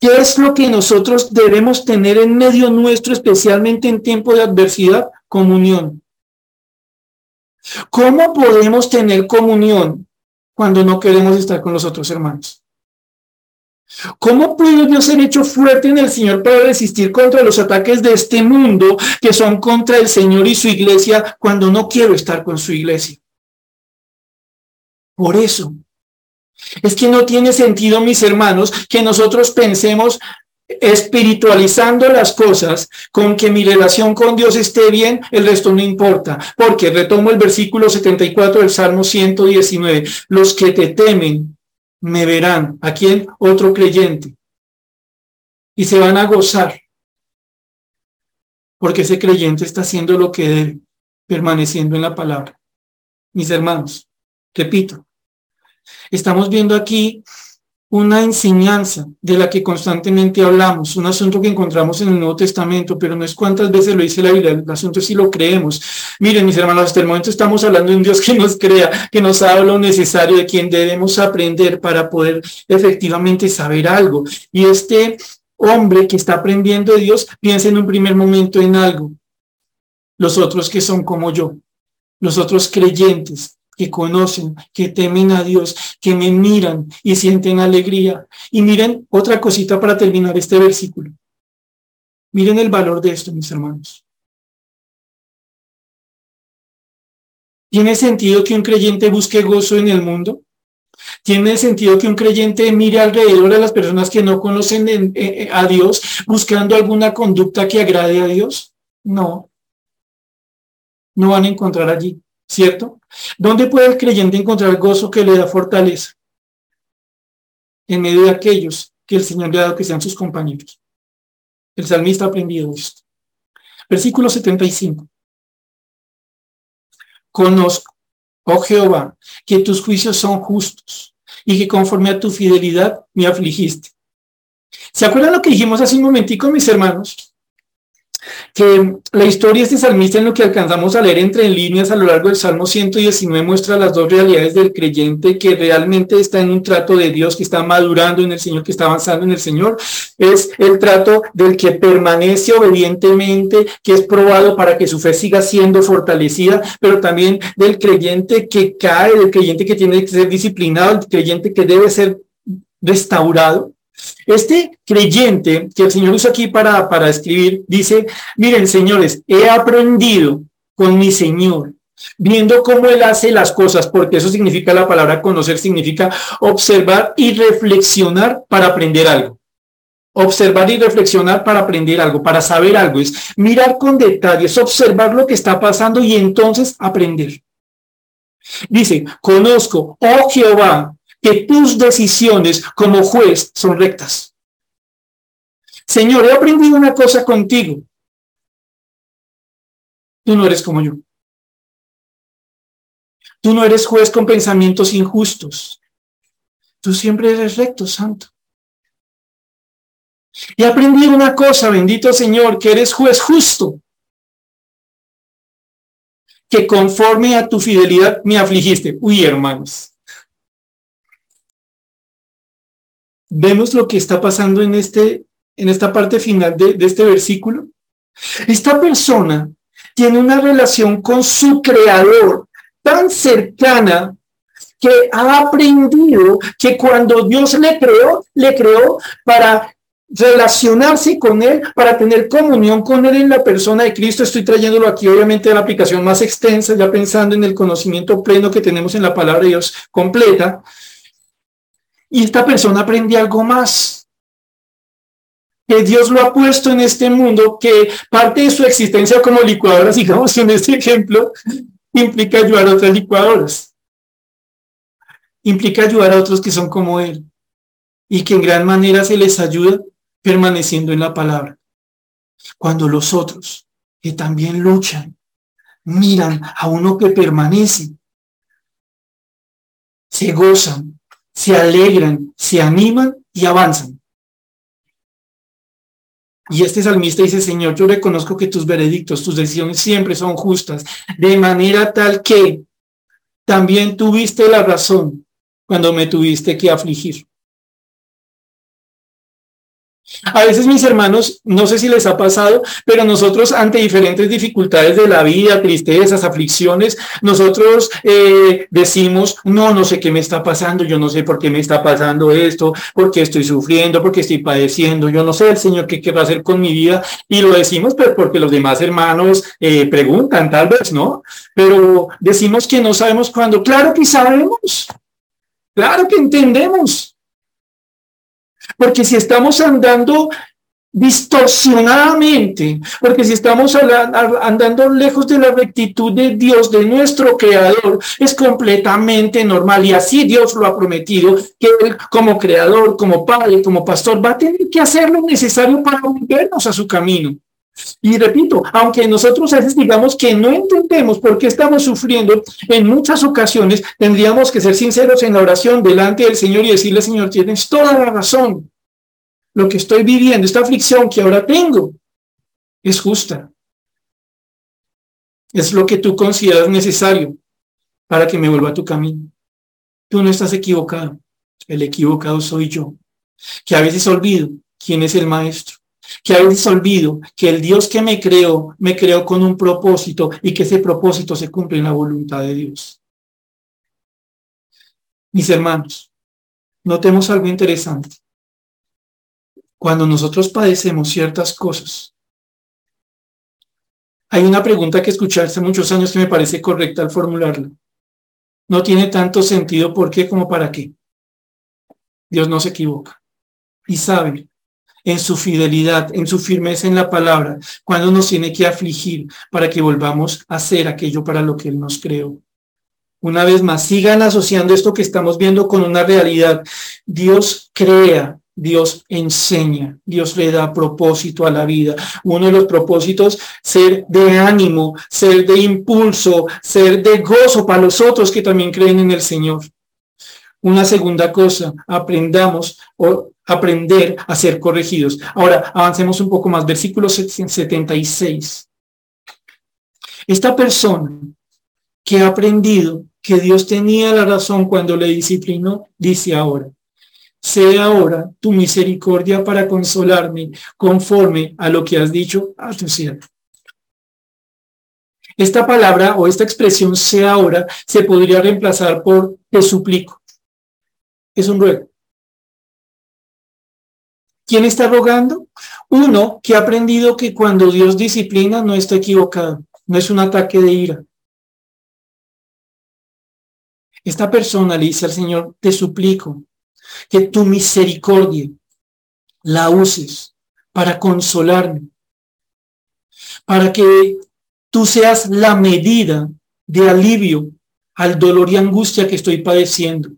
¿Qué es lo que nosotros debemos tener en medio nuestro, especialmente en tiempo de adversidad? Comunión. ¿Cómo podemos tener comunión cuando no queremos estar con los otros hermanos? ¿Cómo puede yo ser hecho fuerte en el Señor para resistir contra los ataques de este mundo que son contra el Señor y su iglesia cuando no quiero estar con su iglesia? Por eso es que no tiene sentido, mis hermanos, que nosotros pensemos espiritualizando las cosas con que mi relación con Dios esté bien, el resto no importa. Porque retomo el versículo 74 del Salmo 119. Los que te temen me verán. ¿A quién? Otro creyente. Y se van a gozar. Porque ese creyente está haciendo lo que debe, permaneciendo en la palabra. Mis hermanos, repito, Estamos viendo aquí una enseñanza de la que constantemente hablamos, un asunto que encontramos en el Nuevo Testamento, pero no es cuántas veces lo dice la Biblia, el asunto es si lo creemos. Miren, mis hermanos, hasta el momento estamos hablando de un Dios que nos crea, que nos habla lo necesario, de quien debemos aprender para poder efectivamente saber algo. Y este hombre que está aprendiendo de Dios piensa en un primer momento en algo. Los otros que son como yo, los otros creyentes, que conocen, que temen a Dios, que me miran y sienten alegría. Y miren otra cosita para terminar este versículo. Miren el valor de esto, mis hermanos. ¿Tiene sentido que un creyente busque gozo en el mundo? ¿Tiene sentido que un creyente mire alrededor a las personas que no conocen a Dios buscando alguna conducta que agrade a Dios? No. No van a encontrar allí. ¿Cierto? ¿Dónde puede el creyente encontrar gozo que le da fortaleza? En medio de aquellos que el Señor le ha dado que sean sus compañeros. El salmista aprendido esto. Versículo 75. Conozco, oh Jehová, que tus juicios son justos y que conforme a tu fidelidad me afligiste. ¿Se acuerdan lo que dijimos hace un momentico, mis hermanos? Que la historia de este salmista en lo que alcanzamos a leer entre líneas a lo largo del Salmo 119 muestra las dos realidades del creyente que realmente está en un trato de Dios, que está madurando en el Señor, que está avanzando en el Señor. Es el trato del que permanece obedientemente, que es probado para que su fe siga siendo fortalecida, pero también del creyente que cae, del creyente que tiene que ser disciplinado, el creyente que debe ser restaurado. Este creyente que el Señor usa aquí para, para escribir, dice, miren señores, he aprendido con mi Señor, viendo cómo Él hace las cosas, porque eso significa la palabra conocer, significa observar y reflexionar para aprender algo. Observar y reflexionar para aprender algo, para saber algo, es mirar con detalles, observar lo que está pasando y entonces aprender. Dice, conozco, oh Jehová, que tus decisiones como juez son rectas. Señor, he aprendido una cosa contigo. Tú no eres como yo. Tú no eres juez con pensamientos injustos. Tú siempre eres recto, santo. He aprendido una cosa, bendito Señor, que eres juez justo, que conforme a tu fidelidad me afligiste. Uy, hermanos, vemos lo que está pasando en, este, en esta parte final de, este versículo. Esta persona tiene una relación con su creador tan cercana que ha aprendido que cuando Dios le creó, le creó para relacionarse con Él, para tener comunión con Él en la persona de Cristo. Estoy trayéndolo aquí, obviamente, a la aplicación más extensa, ya pensando en el conocimiento pleno que tenemos en la palabra de Dios completa. Y esta persona aprende algo más. Que Dios lo ha puesto en este mundo, que parte de su existencia como licuadora, digamos en este ejemplo, implica ayudar a otras licuadoras. Implica ayudar a otros que son como Él. Y que en gran manera se les ayuda permaneciendo en la palabra. Cuando los otros, que también luchan, miran a uno que permanece, se gozan se alegran, se animan y avanzan. Y este salmista dice, Señor, yo reconozco que tus veredictos, tus decisiones siempre son justas, de manera tal que también tuviste la razón cuando me tuviste que afligir. A veces mis hermanos, no sé si les ha pasado, pero nosotros ante diferentes dificultades de la vida, tristezas, aflicciones, nosotros eh, decimos, no, no sé qué me está pasando, yo no sé por qué me está pasando esto, por qué estoy sufriendo, por qué estoy padeciendo, yo no sé el Señor qué querrá hacer con mi vida. Y lo decimos pero porque los demás hermanos eh, preguntan, tal vez, ¿no? Pero decimos que no sabemos cuándo. Claro que sabemos, claro que entendemos. Porque si estamos andando distorsionadamente, porque si estamos andando lejos de la rectitud de Dios, de nuestro creador, es completamente normal y así Dios lo ha prometido, que Él como creador, como padre, como pastor, va a tener que hacer lo necesario para volvernos a su camino. Y repito, aunque nosotros a veces digamos que no entendemos por qué estamos sufriendo, en muchas ocasiones tendríamos que ser sinceros en la oración delante del Señor y decirle, Señor, tienes toda la razón. Lo que estoy viviendo, esta aflicción que ahora tengo, es justa. Es lo que tú consideras necesario para que me vuelva a tu camino. Tú no estás equivocado. El equivocado soy yo, que a veces olvido quién es el maestro que a veces olvido que el Dios que me creó, me creó con un propósito y que ese propósito se cumple en la voluntad de Dios. Mis hermanos, notemos algo interesante. Cuando nosotros padecemos ciertas cosas, hay una pregunta que escuché hace muchos años que me parece correcta al formularla. No tiene tanto sentido por qué como para qué. Dios no se equivoca. Y sabe en su fidelidad, en su firmeza en la palabra, cuando nos tiene que afligir para que volvamos a hacer aquello para lo que Él nos creó. Una vez más, sigan asociando esto que estamos viendo con una realidad. Dios crea, Dios enseña, Dios le da propósito a la vida. Uno de los propósitos, ser de ánimo, ser de impulso, ser de gozo para los otros que también creen en el Señor. Una segunda cosa, aprendamos o aprender a ser corregidos. Ahora, avancemos un poco más. Versículo 76. Esta persona que ha aprendido que Dios tenía la razón cuando le disciplinó, dice ahora, sea ahora tu misericordia para consolarme conforme a lo que has dicho a tu siervo. Esta palabra o esta expresión sea ahora se podría reemplazar por te suplico. Es un ruego. ¿Quién está rogando? Uno que ha aprendido que cuando Dios disciplina no está equivocado, no es un ataque de ira. Esta persona le dice al Señor, te suplico que tu misericordia la uses para consolarme, para que tú seas la medida de alivio al dolor y angustia que estoy padeciendo.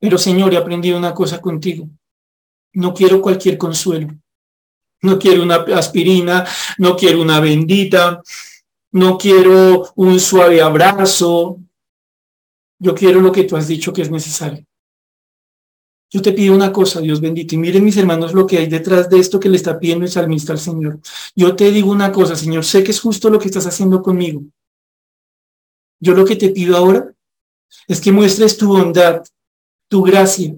Pero Señor, he aprendido una cosa contigo. No quiero cualquier consuelo. No quiero una aspirina, no quiero una bendita, no quiero un suave abrazo. Yo quiero lo que tú has dicho que es necesario. Yo te pido una cosa, Dios bendito, y miren mis hermanos lo que hay detrás de esto que le está pidiendo el salmista al Señor. Yo te digo una cosa, Señor, sé que es justo lo que estás haciendo conmigo. Yo lo que te pido ahora es que muestres tu bondad, tu gracia,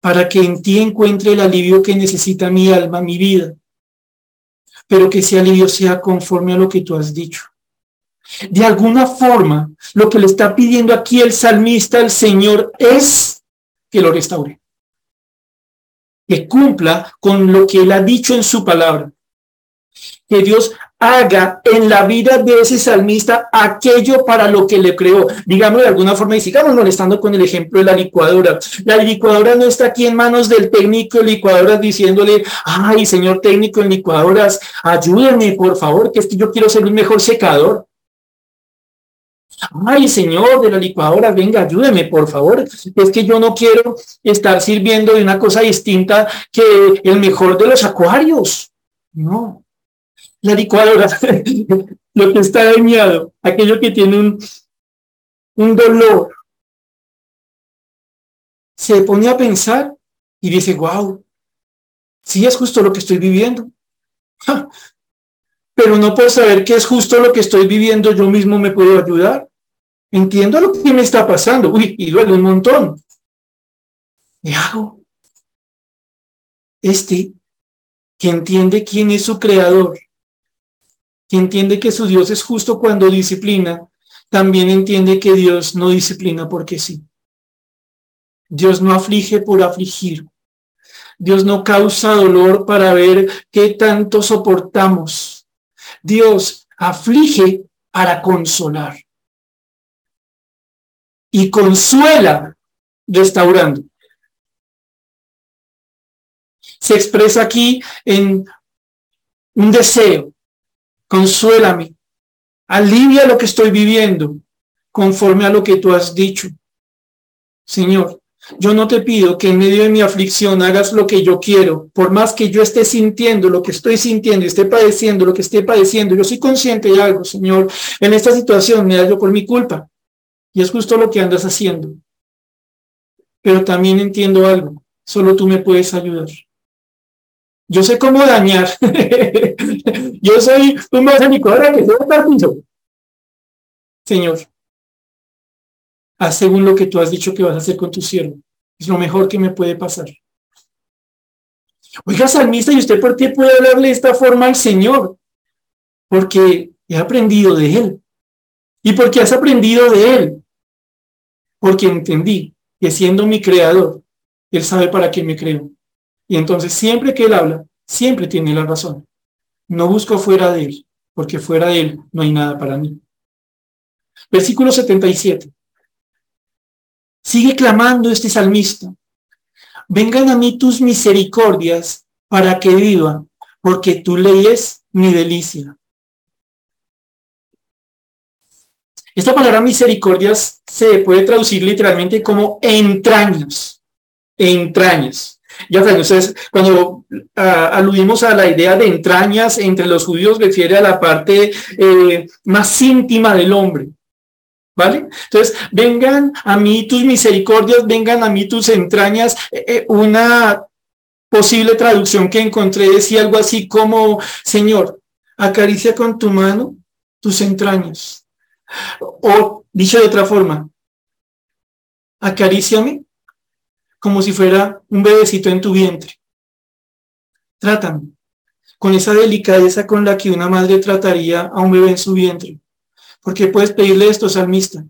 para que en ti encuentre el alivio que necesita mi alma, mi vida, pero que ese alivio sea conforme a lo que tú has dicho. De alguna forma, lo que le está pidiendo aquí el salmista al Señor es que lo restaure. Que cumpla con lo que él ha dicho en su palabra. Que Dios haga en la vida de ese salmista aquello para lo que le creó. Digamos de alguna forma, y sigamos molestando con el ejemplo de la licuadora. La licuadora no está aquí en manos del técnico de licuadoras diciéndole, ay, señor técnico en licuadoras, ayúdeme, por favor, que es que yo quiero ser un mejor secador. Ay, señor de la licuadora, venga, ayúdeme, por favor. Es que yo no quiero estar sirviendo de una cosa distinta que el mejor de los acuarios. No. La licuadora, lo que está dañado, aquello que tiene un, un dolor, se pone a pensar y dice, wow, sí es justo lo que estoy viviendo. Pero no puedo saber que es justo lo que estoy viviendo, yo mismo me puedo ayudar. Entiendo lo que me está pasando. Uy, y duele un montón. ¿Qué hago? Este que entiende quién es su creador, que entiende que su Dios es justo cuando disciplina, también entiende que Dios no disciplina porque sí. Dios no aflige por afligir. Dios no causa dolor para ver qué tanto soportamos. Dios aflige para consolar y consuela restaurando. Se expresa aquí en un deseo. Consuélame. Alivia lo que estoy viviendo conforme a lo que tú has dicho. Señor, yo no te pido que en medio de mi aflicción hagas lo que yo quiero, por más que yo esté sintiendo lo que estoy sintiendo esté padeciendo lo que esté padeciendo. Yo soy consciente de algo, Señor. En esta situación me hallo por mi culpa. Y es justo lo que andas haciendo. Pero también entiendo algo. Solo tú me puedes ayudar. Yo sé cómo dañar. Yo soy un ahora que se va Señor, haz según lo que tú has dicho que vas a hacer con tu siervo. Es lo mejor que me puede pasar. Oiga, salmista, ¿y usted por qué puede hablarle de esta forma al Señor? Porque he aprendido de Él. ¿Y porque has aprendido de Él? Porque entendí que siendo mi creador, Él sabe para qué me creo. Y entonces siempre que Él habla, siempre tiene la razón. No busco fuera de Él, porque fuera de Él no hay nada para mí. Versículo 77. Sigue clamando este salmista. Vengan a mí tus misericordias para que viva, porque tu ley es mi delicia. Esta palabra misericordias se puede traducir literalmente como entrañas, entrañas. Ya saben, ustedes, cuando ah, aludimos a la idea de entrañas entre los judíos, refiere a la parte eh, más íntima del hombre. ¿Vale? Entonces, vengan a mí tus misericordias, vengan a mí tus entrañas. Eh, eh, una posible traducción que encontré decía algo así como, Señor, acaricia con tu mano tus entrañas. O, dicho de otra forma, acaríciame como si fuera un bebecito en tu vientre. Trátame con esa delicadeza con la que una madre trataría a un bebé en su vientre. Porque puedes pedirle esto, salmista,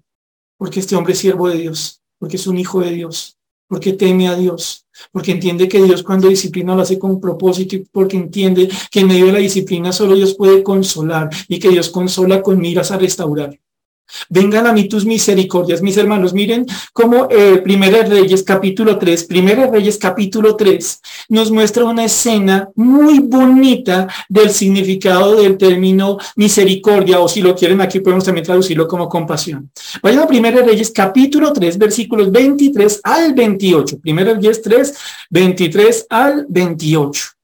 porque este hombre es siervo de Dios, porque es un hijo de Dios, porque teme a Dios, porque entiende que Dios cuando disciplina lo hace con propósito y porque entiende que en medio de la disciplina solo Dios puede consolar y que Dios consola con miras a restaurar. Vengan a mí tus misericordias, mis hermanos. Miren cómo eh, Primera Reyes capítulo 3, Primera Reyes capítulo 3 nos muestra una escena muy bonita del significado del término misericordia, o si lo quieren aquí podemos también traducirlo como compasión. Vayan a Primera Reyes capítulo 3, versículos 23 al 28. Primera Reyes 3, 23 al 28.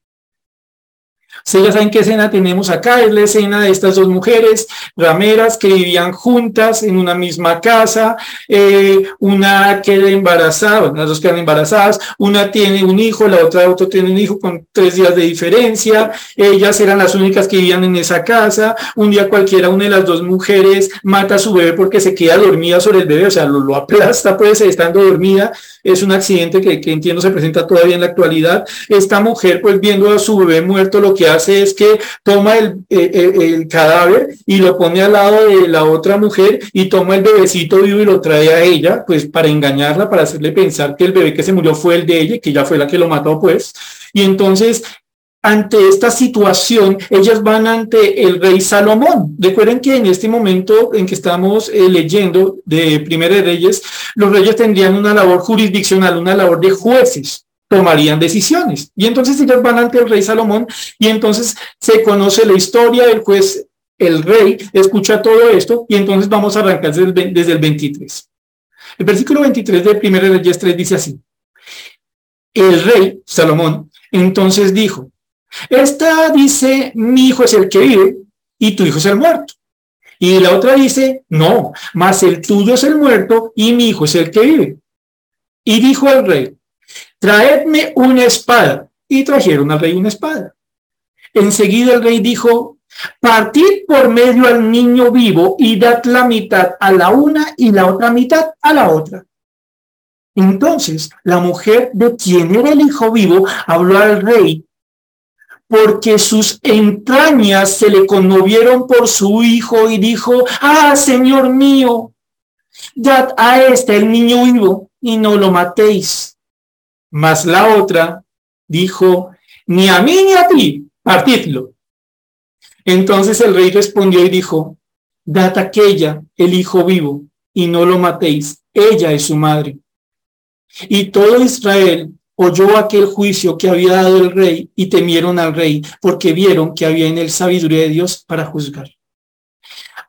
Ustedes ya saben qué escena tenemos acá, es la escena de estas dos mujeres rameras que vivían juntas en una misma casa, eh, una queda embarazada, las dos quedan embarazadas, una tiene un hijo, la otra otro tiene un hijo con tres días de diferencia, ellas eran las únicas que vivían en esa casa, un día cualquiera una de las dos mujeres mata a su bebé porque se queda dormida sobre el bebé, o sea, lo, lo aplasta pues estando dormida, es un accidente que, que entiendo se presenta todavía en la actualidad, esta mujer pues viendo a su bebé muerto lo que hace hace es que toma el, eh, eh, el, cadáver y lo pone al lado de la otra mujer y toma el bebecito vivo y lo trae a ella, pues para engañarla, para hacerle pensar que el bebé que se murió fue el de ella, que ella fue la que lo mató, pues. Y entonces ante esta situación, ellas van ante el rey Salomón. Recuerden que en este momento en que estamos eh, leyendo de Primera Reyes, los reyes tendrían una labor jurisdiccional, una labor de jueces tomarían decisiones. Y entonces ellos van ante el rey Salomón y entonces se conoce la historia del juez, el rey escucha todo esto y entonces vamos a arrancar desde el, desde el 23. El versículo 23 de 1 Reyes 3 dice así. El rey Salomón entonces dijo, esta dice, mi hijo es el que vive y tu hijo es el muerto. Y la otra dice, no, mas el tuyo es el muerto y mi hijo es el que vive. Y dijo el rey, traedme una espada. Y trajeron al rey una espada. Enseguida el rey dijo, partid por medio al niño vivo y dad la mitad a la una y la otra mitad a la otra. Entonces la mujer de quien era el hijo vivo habló al rey porque sus entrañas se le conmovieron por su hijo y dijo, ah, Señor mío, dad a este el niño vivo y no lo matéis. Mas la otra dijo, ni a mí ni a ti, partidlo. Entonces el rey respondió y dijo, dad aquella el hijo vivo y no lo matéis, ella es su madre. Y todo Israel oyó aquel juicio que había dado el rey y temieron al rey porque vieron que había en él sabiduría de Dios para juzgar.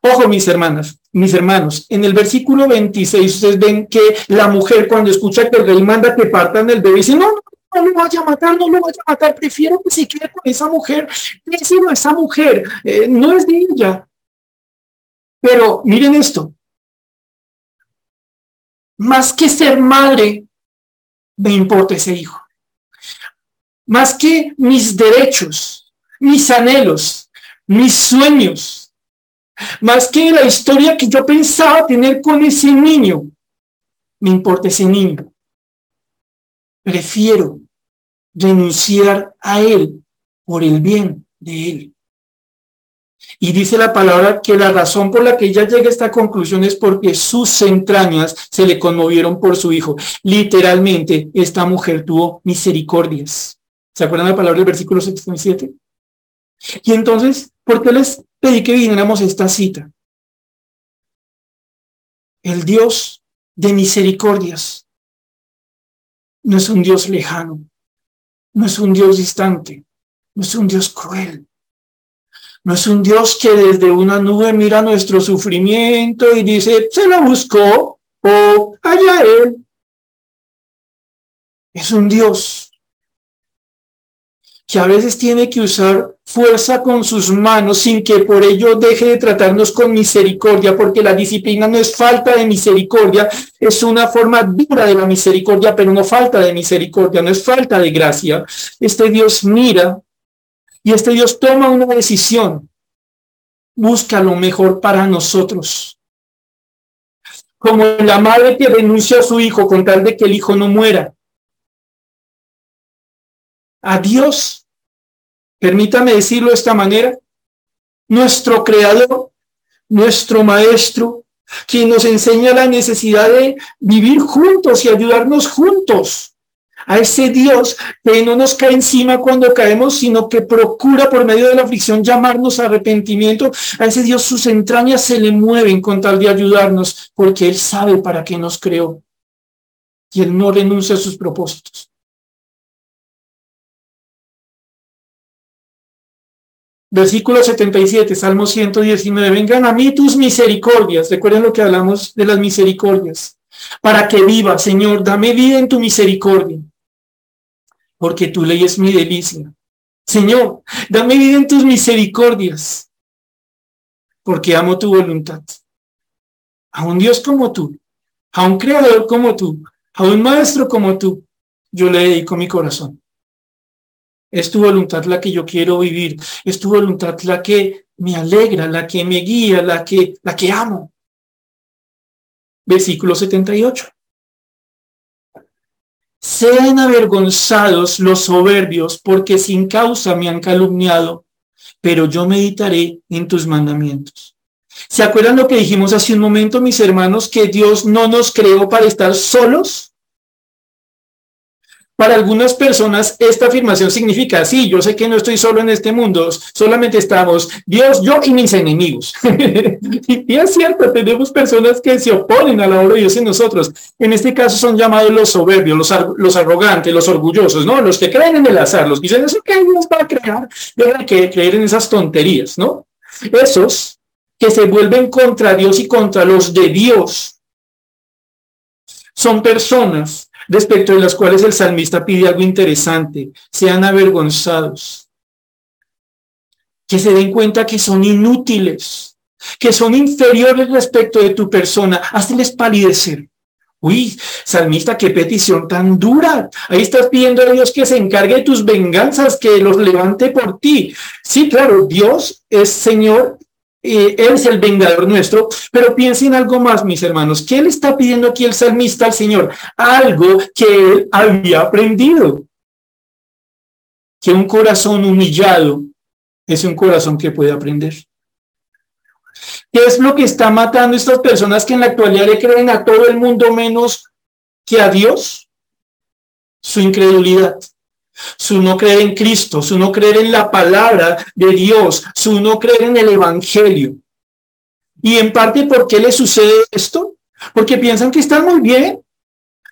Ojo, mis hermanas, mis hermanos, en el versículo 26 ustedes ven que la mujer cuando escucha que el rey manda que partan el bebé dice, no, no, no lo vaya a matar, no lo vaya a matar, prefiero que se quede con esa mujer, decirlo esa mujer, eh, no es de ella. Pero miren esto, más que ser madre, me importa ese hijo. Más que mis derechos, mis anhelos, mis sueños, más que la historia que yo pensaba tener con ese niño, me importa ese niño. Prefiero renunciar a él por el bien de él. Y dice la palabra que la razón por la que ella llega a esta conclusión es porque sus entrañas se le conmovieron por su hijo. Literalmente, esta mujer tuvo misericordias. ¿Se acuerdan la palabra del versículo 77? Y entonces, ¿por qué les pedí que viniéramos a esta cita? El Dios de misericordias no es un Dios lejano, no es un Dios distante, no es un Dios cruel, no es un Dios que desde una nube mira nuestro sufrimiento y dice, se lo buscó o allá él. Es un Dios que a veces tiene que usar fuerza con sus manos sin que por ello deje de tratarnos con misericordia, porque la disciplina no es falta de misericordia, es una forma dura de la misericordia, pero no falta de misericordia, no es falta de gracia. Este Dios mira y este Dios toma una decisión, busca lo mejor para nosotros. Como la madre que renuncia a su hijo con tal de que el hijo no muera. A Dios permítame decirlo de esta manera, nuestro creador, nuestro maestro, quien nos enseña la necesidad de vivir juntos y ayudarnos juntos. A ese Dios que no nos cae encima cuando caemos, sino que procura por medio de la aflicción llamarnos a arrepentimiento. A ese Dios sus entrañas se le mueven con tal de ayudarnos, porque Él sabe para qué nos creó. Y Él no renuncia a sus propósitos. Versículo 77, Salmo 119. Vengan a mí tus misericordias. Recuerden lo que hablamos de las misericordias. Para que viva, Señor, dame vida en tu misericordia. Porque tu ley es mi delicia. Señor, dame vida en tus misericordias. Porque amo tu voluntad. A un Dios como tú, a un creador como tú, a un maestro como tú, yo le dedico mi corazón. Es tu voluntad la que yo quiero vivir. Es tu voluntad la que me alegra, la que me guía, la que, la que amo. Versículo 78. Sean avergonzados los soberbios porque sin causa me han calumniado, pero yo meditaré en tus mandamientos. ¿Se acuerdan lo que dijimos hace un momento, mis hermanos, que Dios no nos creó para estar solos? Para algunas personas esta afirmación significa, sí, yo sé que no estoy solo en este mundo, solamente estamos Dios, yo y mis enemigos. y es cierto, tenemos personas que se oponen a la obra de Dios en nosotros. En este caso son llamados los soberbios, los, los arrogantes, los orgullosos, ¿no? Los que creen en el azar, los que dicen, eso que Dios va a crear, deben que creer en esas tonterías, ¿no? Esos que se vuelven contra Dios y contra los de Dios son personas respecto de las cuales el salmista pide algo interesante, sean avergonzados, que se den cuenta que son inútiles, que son inferiores respecto de tu persona, hazles palidecer. Uy, salmista, qué petición tan dura. Ahí estás pidiendo a Dios que se encargue de tus venganzas, que los levante por ti. Sí, claro, Dios es Señor él es el vengador nuestro, pero piensen algo más, mis hermanos. ¿Qué le está pidiendo aquí el salmista al Señor? Algo que él había aprendido. Que un corazón humillado es un corazón que puede aprender. ¿Qué es lo que está matando a estas personas que en la actualidad le creen a todo el mundo menos que a Dios? Su incredulidad su no creer en Cristo, su no creer en la palabra de Dios, su no creer en el Evangelio. Y en parte, ¿por qué le sucede esto? Porque piensan que están muy bien,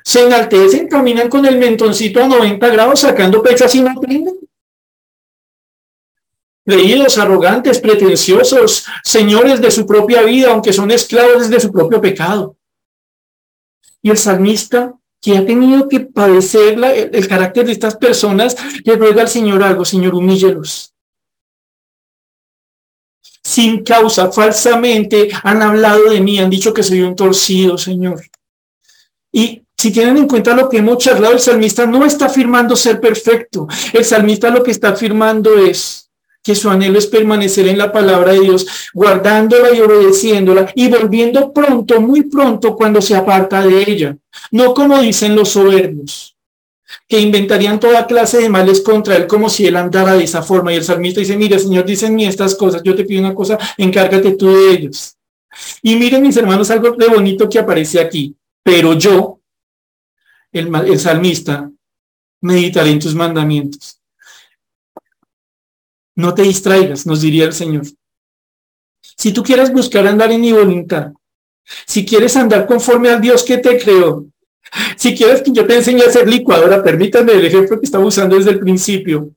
se enaltecen, caminan con el mentoncito a 90 grados sacando pechas y no aprenden. Creídos, arrogantes, pretenciosos, señores de su propia vida, aunque son esclavos de su propio pecado. Y el salmista que ha tenido que padecer el, carácter de estas personas, le ruega al Señor algo, Señor, humíllelos. Sin causa, falsamente han hablado de mí, han dicho que soy un torcido, Señor. Y si tienen en cuenta lo que hemos charlado, el salmista no está afirmando ser perfecto. El salmista lo que está afirmando es, que su anhelo es permanecer en la palabra de Dios, guardándola y obedeciéndola y volviendo pronto, muy pronto cuando se aparta de ella. No como dicen los soberbios, que inventarían toda clase de males contra él como si él andara de esa forma. Y el salmista dice, mire, Señor, dicen mí estas cosas, yo te pido una cosa, encárgate tú de ellos. Y miren, mis hermanos, algo de bonito que aparece aquí. Pero yo, el, el salmista, meditaré en tus mandamientos. No te distraigas, nos diría el Señor. Si tú quieres buscar andar en mi voluntad, si quieres andar conforme al Dios que te creó, si quieres que yo te enseñe a hacer licuadora, permítame el ejemplo que estaba usando desde el principio.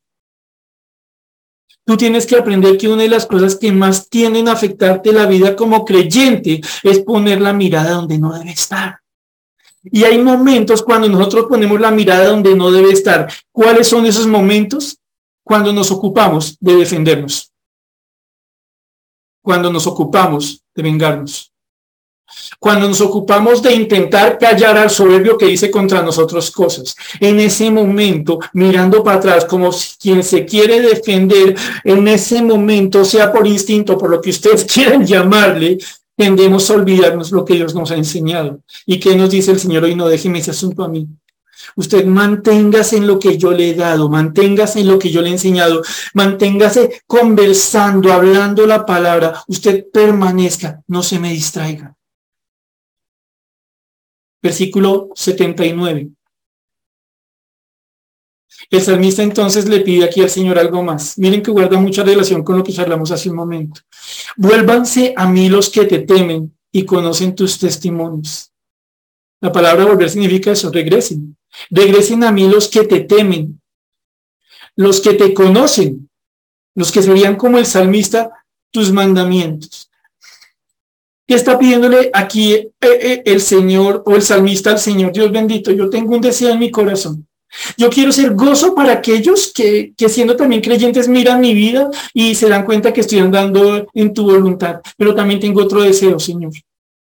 Tú tienes que aprender que una de las cosas que más tienen a afectarte la vida como creyente es poner la mirada donde no debe estar. Y hay momentos cuando nosotros ponemos la mirada donde no debe estar. ¿Cuáles son esos momentos? Cuando nos ocupamos de defendernos, cuando nos ocupamos de vengarnos, cuando nos ocupamos de intentar callar al soberbio que dice contra nosotros cosas. En ese momento, mirando para atrás como quien se quiere defender, en ese momento, sea por instinto, por lo que ustedes quieran llamarle, tendemos a olvidarnos lo que Dios nos ha enseñado. ¿Y qué nos dice el Señor hoy? No déjeme ese asunto a mí. Usted manténgase en lo que yo le he dado, manténgase en lo que yo le he enseñado, manténgase conversando, hablando la palabra. Usted permanezca, no se me distraiga versículo 79. El salmista entonces le pide aquí al Señor algo más. Miren que guarda mucha relación con lo que charlamos hace un momento. Vuélvanse a mí los que te temen y conocen tus testimonios. La palabra volver significa eso, regresen. Regresen a mí los que te temen, los que te conocen, los que serían como el salmista, tus mandamientos. ¿Qué está pidiéndole aquí eh, eh, el Señor o el salmista al Señor? Dios bendito, yo tengo un deseo en mi corazón. Yo quiero ser gozo para aquellos que, que siendo también creyentes miran mi vida y se dan cuenta que estoy andando en tu voluntad. Pero también tengo otro deseo, Señor.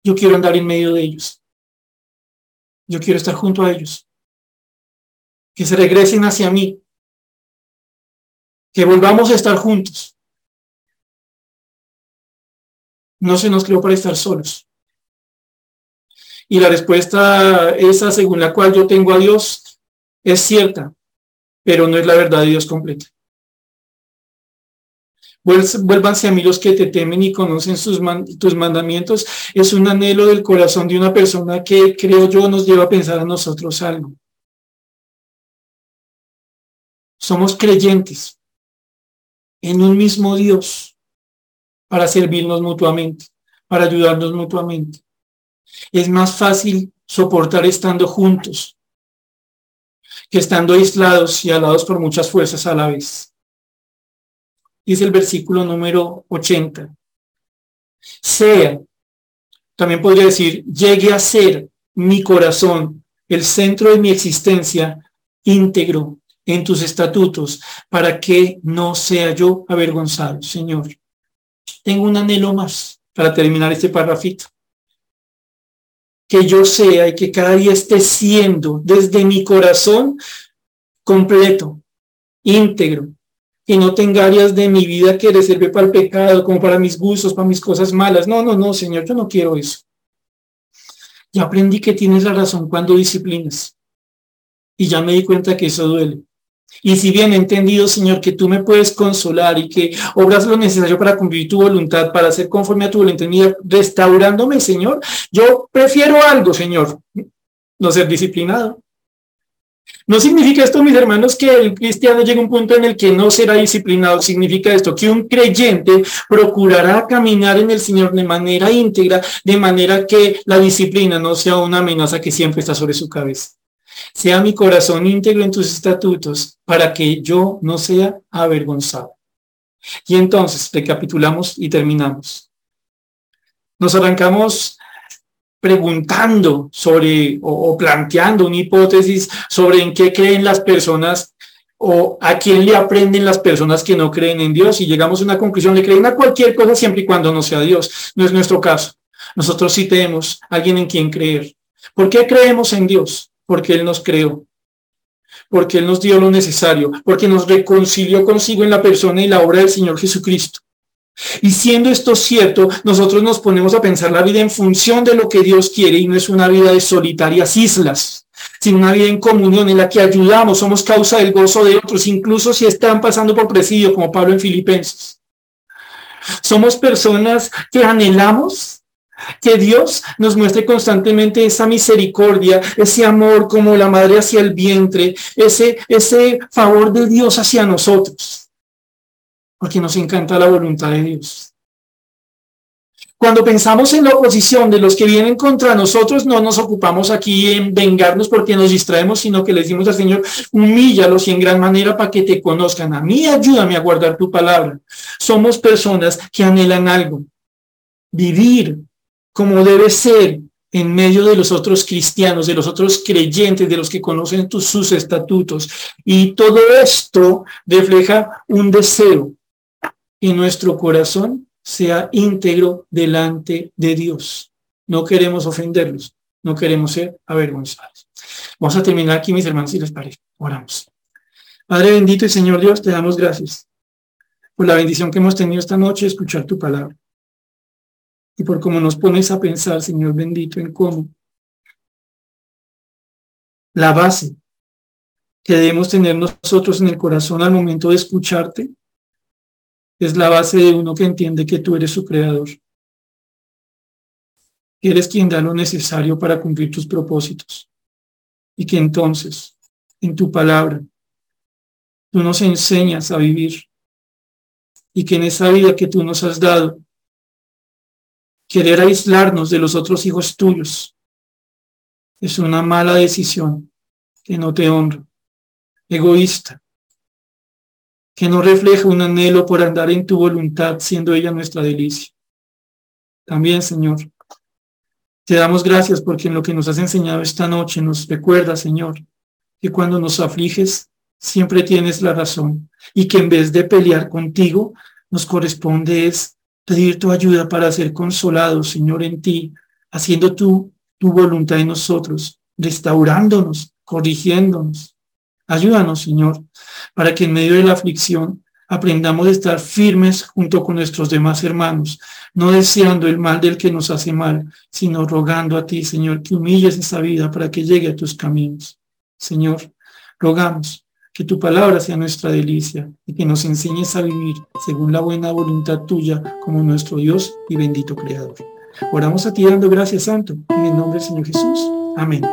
Yo quiero andar en medio de ellos. Yo quiero estar junto a ellos. Que se regresen hacia mí. Que volvamos a estar juntos no se nos creó para estar solos. Y la respuesta esa según la cual yo tengo a Dios es cierta, pero no es la verdad de Dios completa. Vuélvanse a mí los que te temen y conocen sus tus mandamientos. Es un anhelo del corazón de una persona que creo yo nos lleva a pensar a nosotros algo. Somos creyentes en un mismo Dios para servirnos mutuamente, para ayudarnos mutuamente. Es más fácil soportar estando juntos que estando aislados y alados por muchas fuerzas a la vez. Dice el versículo número 80. Sea, también podría decir, llegue a ser mi corazón, el centro de mi existencia íntegro en tus estatutos, para que no sea yo avergonzado, Señor tengo un anhelo más para terminar este parrafito. Que yo sea y que cada día esté siendo desde mi corazón completo, íntegro, y no tenga áreas de mi vida que reserve para el pecado, como para mis gustos, para mis cosas malas. No, no, no, Señor, yo no quiero eso. Ya aprendí que tienes la razón cuando disciplinas. Y ya me di cuenta que eso duele. Y si bien he entendido, Señor, que tú me puedes consolar y que obras lo necesario para cumplir tu voluntad, para ser conforme a tu voluntad, restaurándome, Señor, yo prefiero algo, Señor, no ser disciplinado. No significa esto, mis hermanos, que el cristiano llegue a un punto en el que no será disciplinado. Significa esto, que un creyente procurará caminar en el Señor de manera íntegra, de manera que la disciplina no sea una amenaza que siempre está sobre su cabeza. Sea mi corazón íntegro en tus estatutos para que yo no sea avergonzado. Y entonces recapitulamos y terminamos. Nos arrancamos preguntando sobre o, planteando una hipótesis sobre en qué creen las personas o a quién le aprenden las personas que no creen en Dios y llegamos a una conclusión, le creen a cualquier cosa siempre y cuando no sea Dios. No es nuestro caso. Nosotros sí tenemos alguien en quien creer. ¿Por qué creemos en Dios? Porque Él nos creó, porque Él nos dio lo necesario, porque nos reconcilió consigo en la persona y la obra del Señor Jesucristo. Y siendo esto cierto, nosotros nos ponemos a pensar la vida en función de lo que Dios quiere y no es una vida de solitarias islas, sino una vida en comunión en la que ayudamos, somos causa del gozo de otros, incluso si están pasando por presidio, como Pablo en Filipenses. Somos personas que anhelamos que Dios nos muestre constantemente esa misericordia, ese amor como la madre hacia el vientre, ese, ese favor de Dios hacia nosotros, porque nos encanta la voluntad de Dios. Cuando pensamos en la oposición de los que vienen contra nosotros, no nos ocupamos aquí en vengarnos porque nos distraemos, sino que le decimos al Señor, humíllalos y en gran manera para que te conozcan. A mí ayúdame a guardar tu palabra. Somos personas que anhelan algo, vivir como debe ser en medio de los otros cristianos, de los otros creyentes, de los que conocen tus, sus estatutos. Y todo esto refleja un deseo y nuestro corazón sea íntegro delante de Dios. No queremos ofenderlos, no queremos ser avergonzados. Vamos a terminar aquí, mis hermanos, si les parece. Oramos. Padre bendito y Señor Dios, te damos gracias por la bendición que hemos tenido esta noche escuchar tu palabra. Y por cómo nos pones a pensar, Señor bendito, en cómo la base que debemos tener nosotros en el corazón al momento de escucharte es la base de uno que entiende que tú eres su creador. eres quien da lo necesario para cumplir tus propósitos. Y que entonces, en tu palabra, tú nos enseñas a vivir. Y que en esa vida que tú nos has dado, querer aislarnos de los otros hijos tuyos es una mala decisión que no te honra, egoísta, que no refleja un anhelo por andar en tu voluntad, siendo ella nuestra delicia. También, Señor, te damos gracias porque en lo que nos has enseñado esta noche nos recuerda, Señor, que cuando nos afliges, siempre tienes la razón y que en vez de pelear contigo, nos corresponde es pedir tu ayuda para ser consolados, Señor, en ti, haciendo tú tu voluntad en nosotros, restaurándonos, corrigiéndonos. Ayúdanos, Señor, para que en medio de la aflicción aprendamos a estar firmes junto con nuestros demás hermanos, no deseando el mal del que nos hace mal, sino rogando a ti, Señor, que humilles esa vida para que llegue a tus caminos. Señor, rogamos que tu palabra sea nuestra delicia y que nos enseñes a vivir según la buena voluntad tuya como nuestro Dios y bendito Creador. Oramos a ti dando gracias, Santo, en el nombre del Señor Jesús. Amén.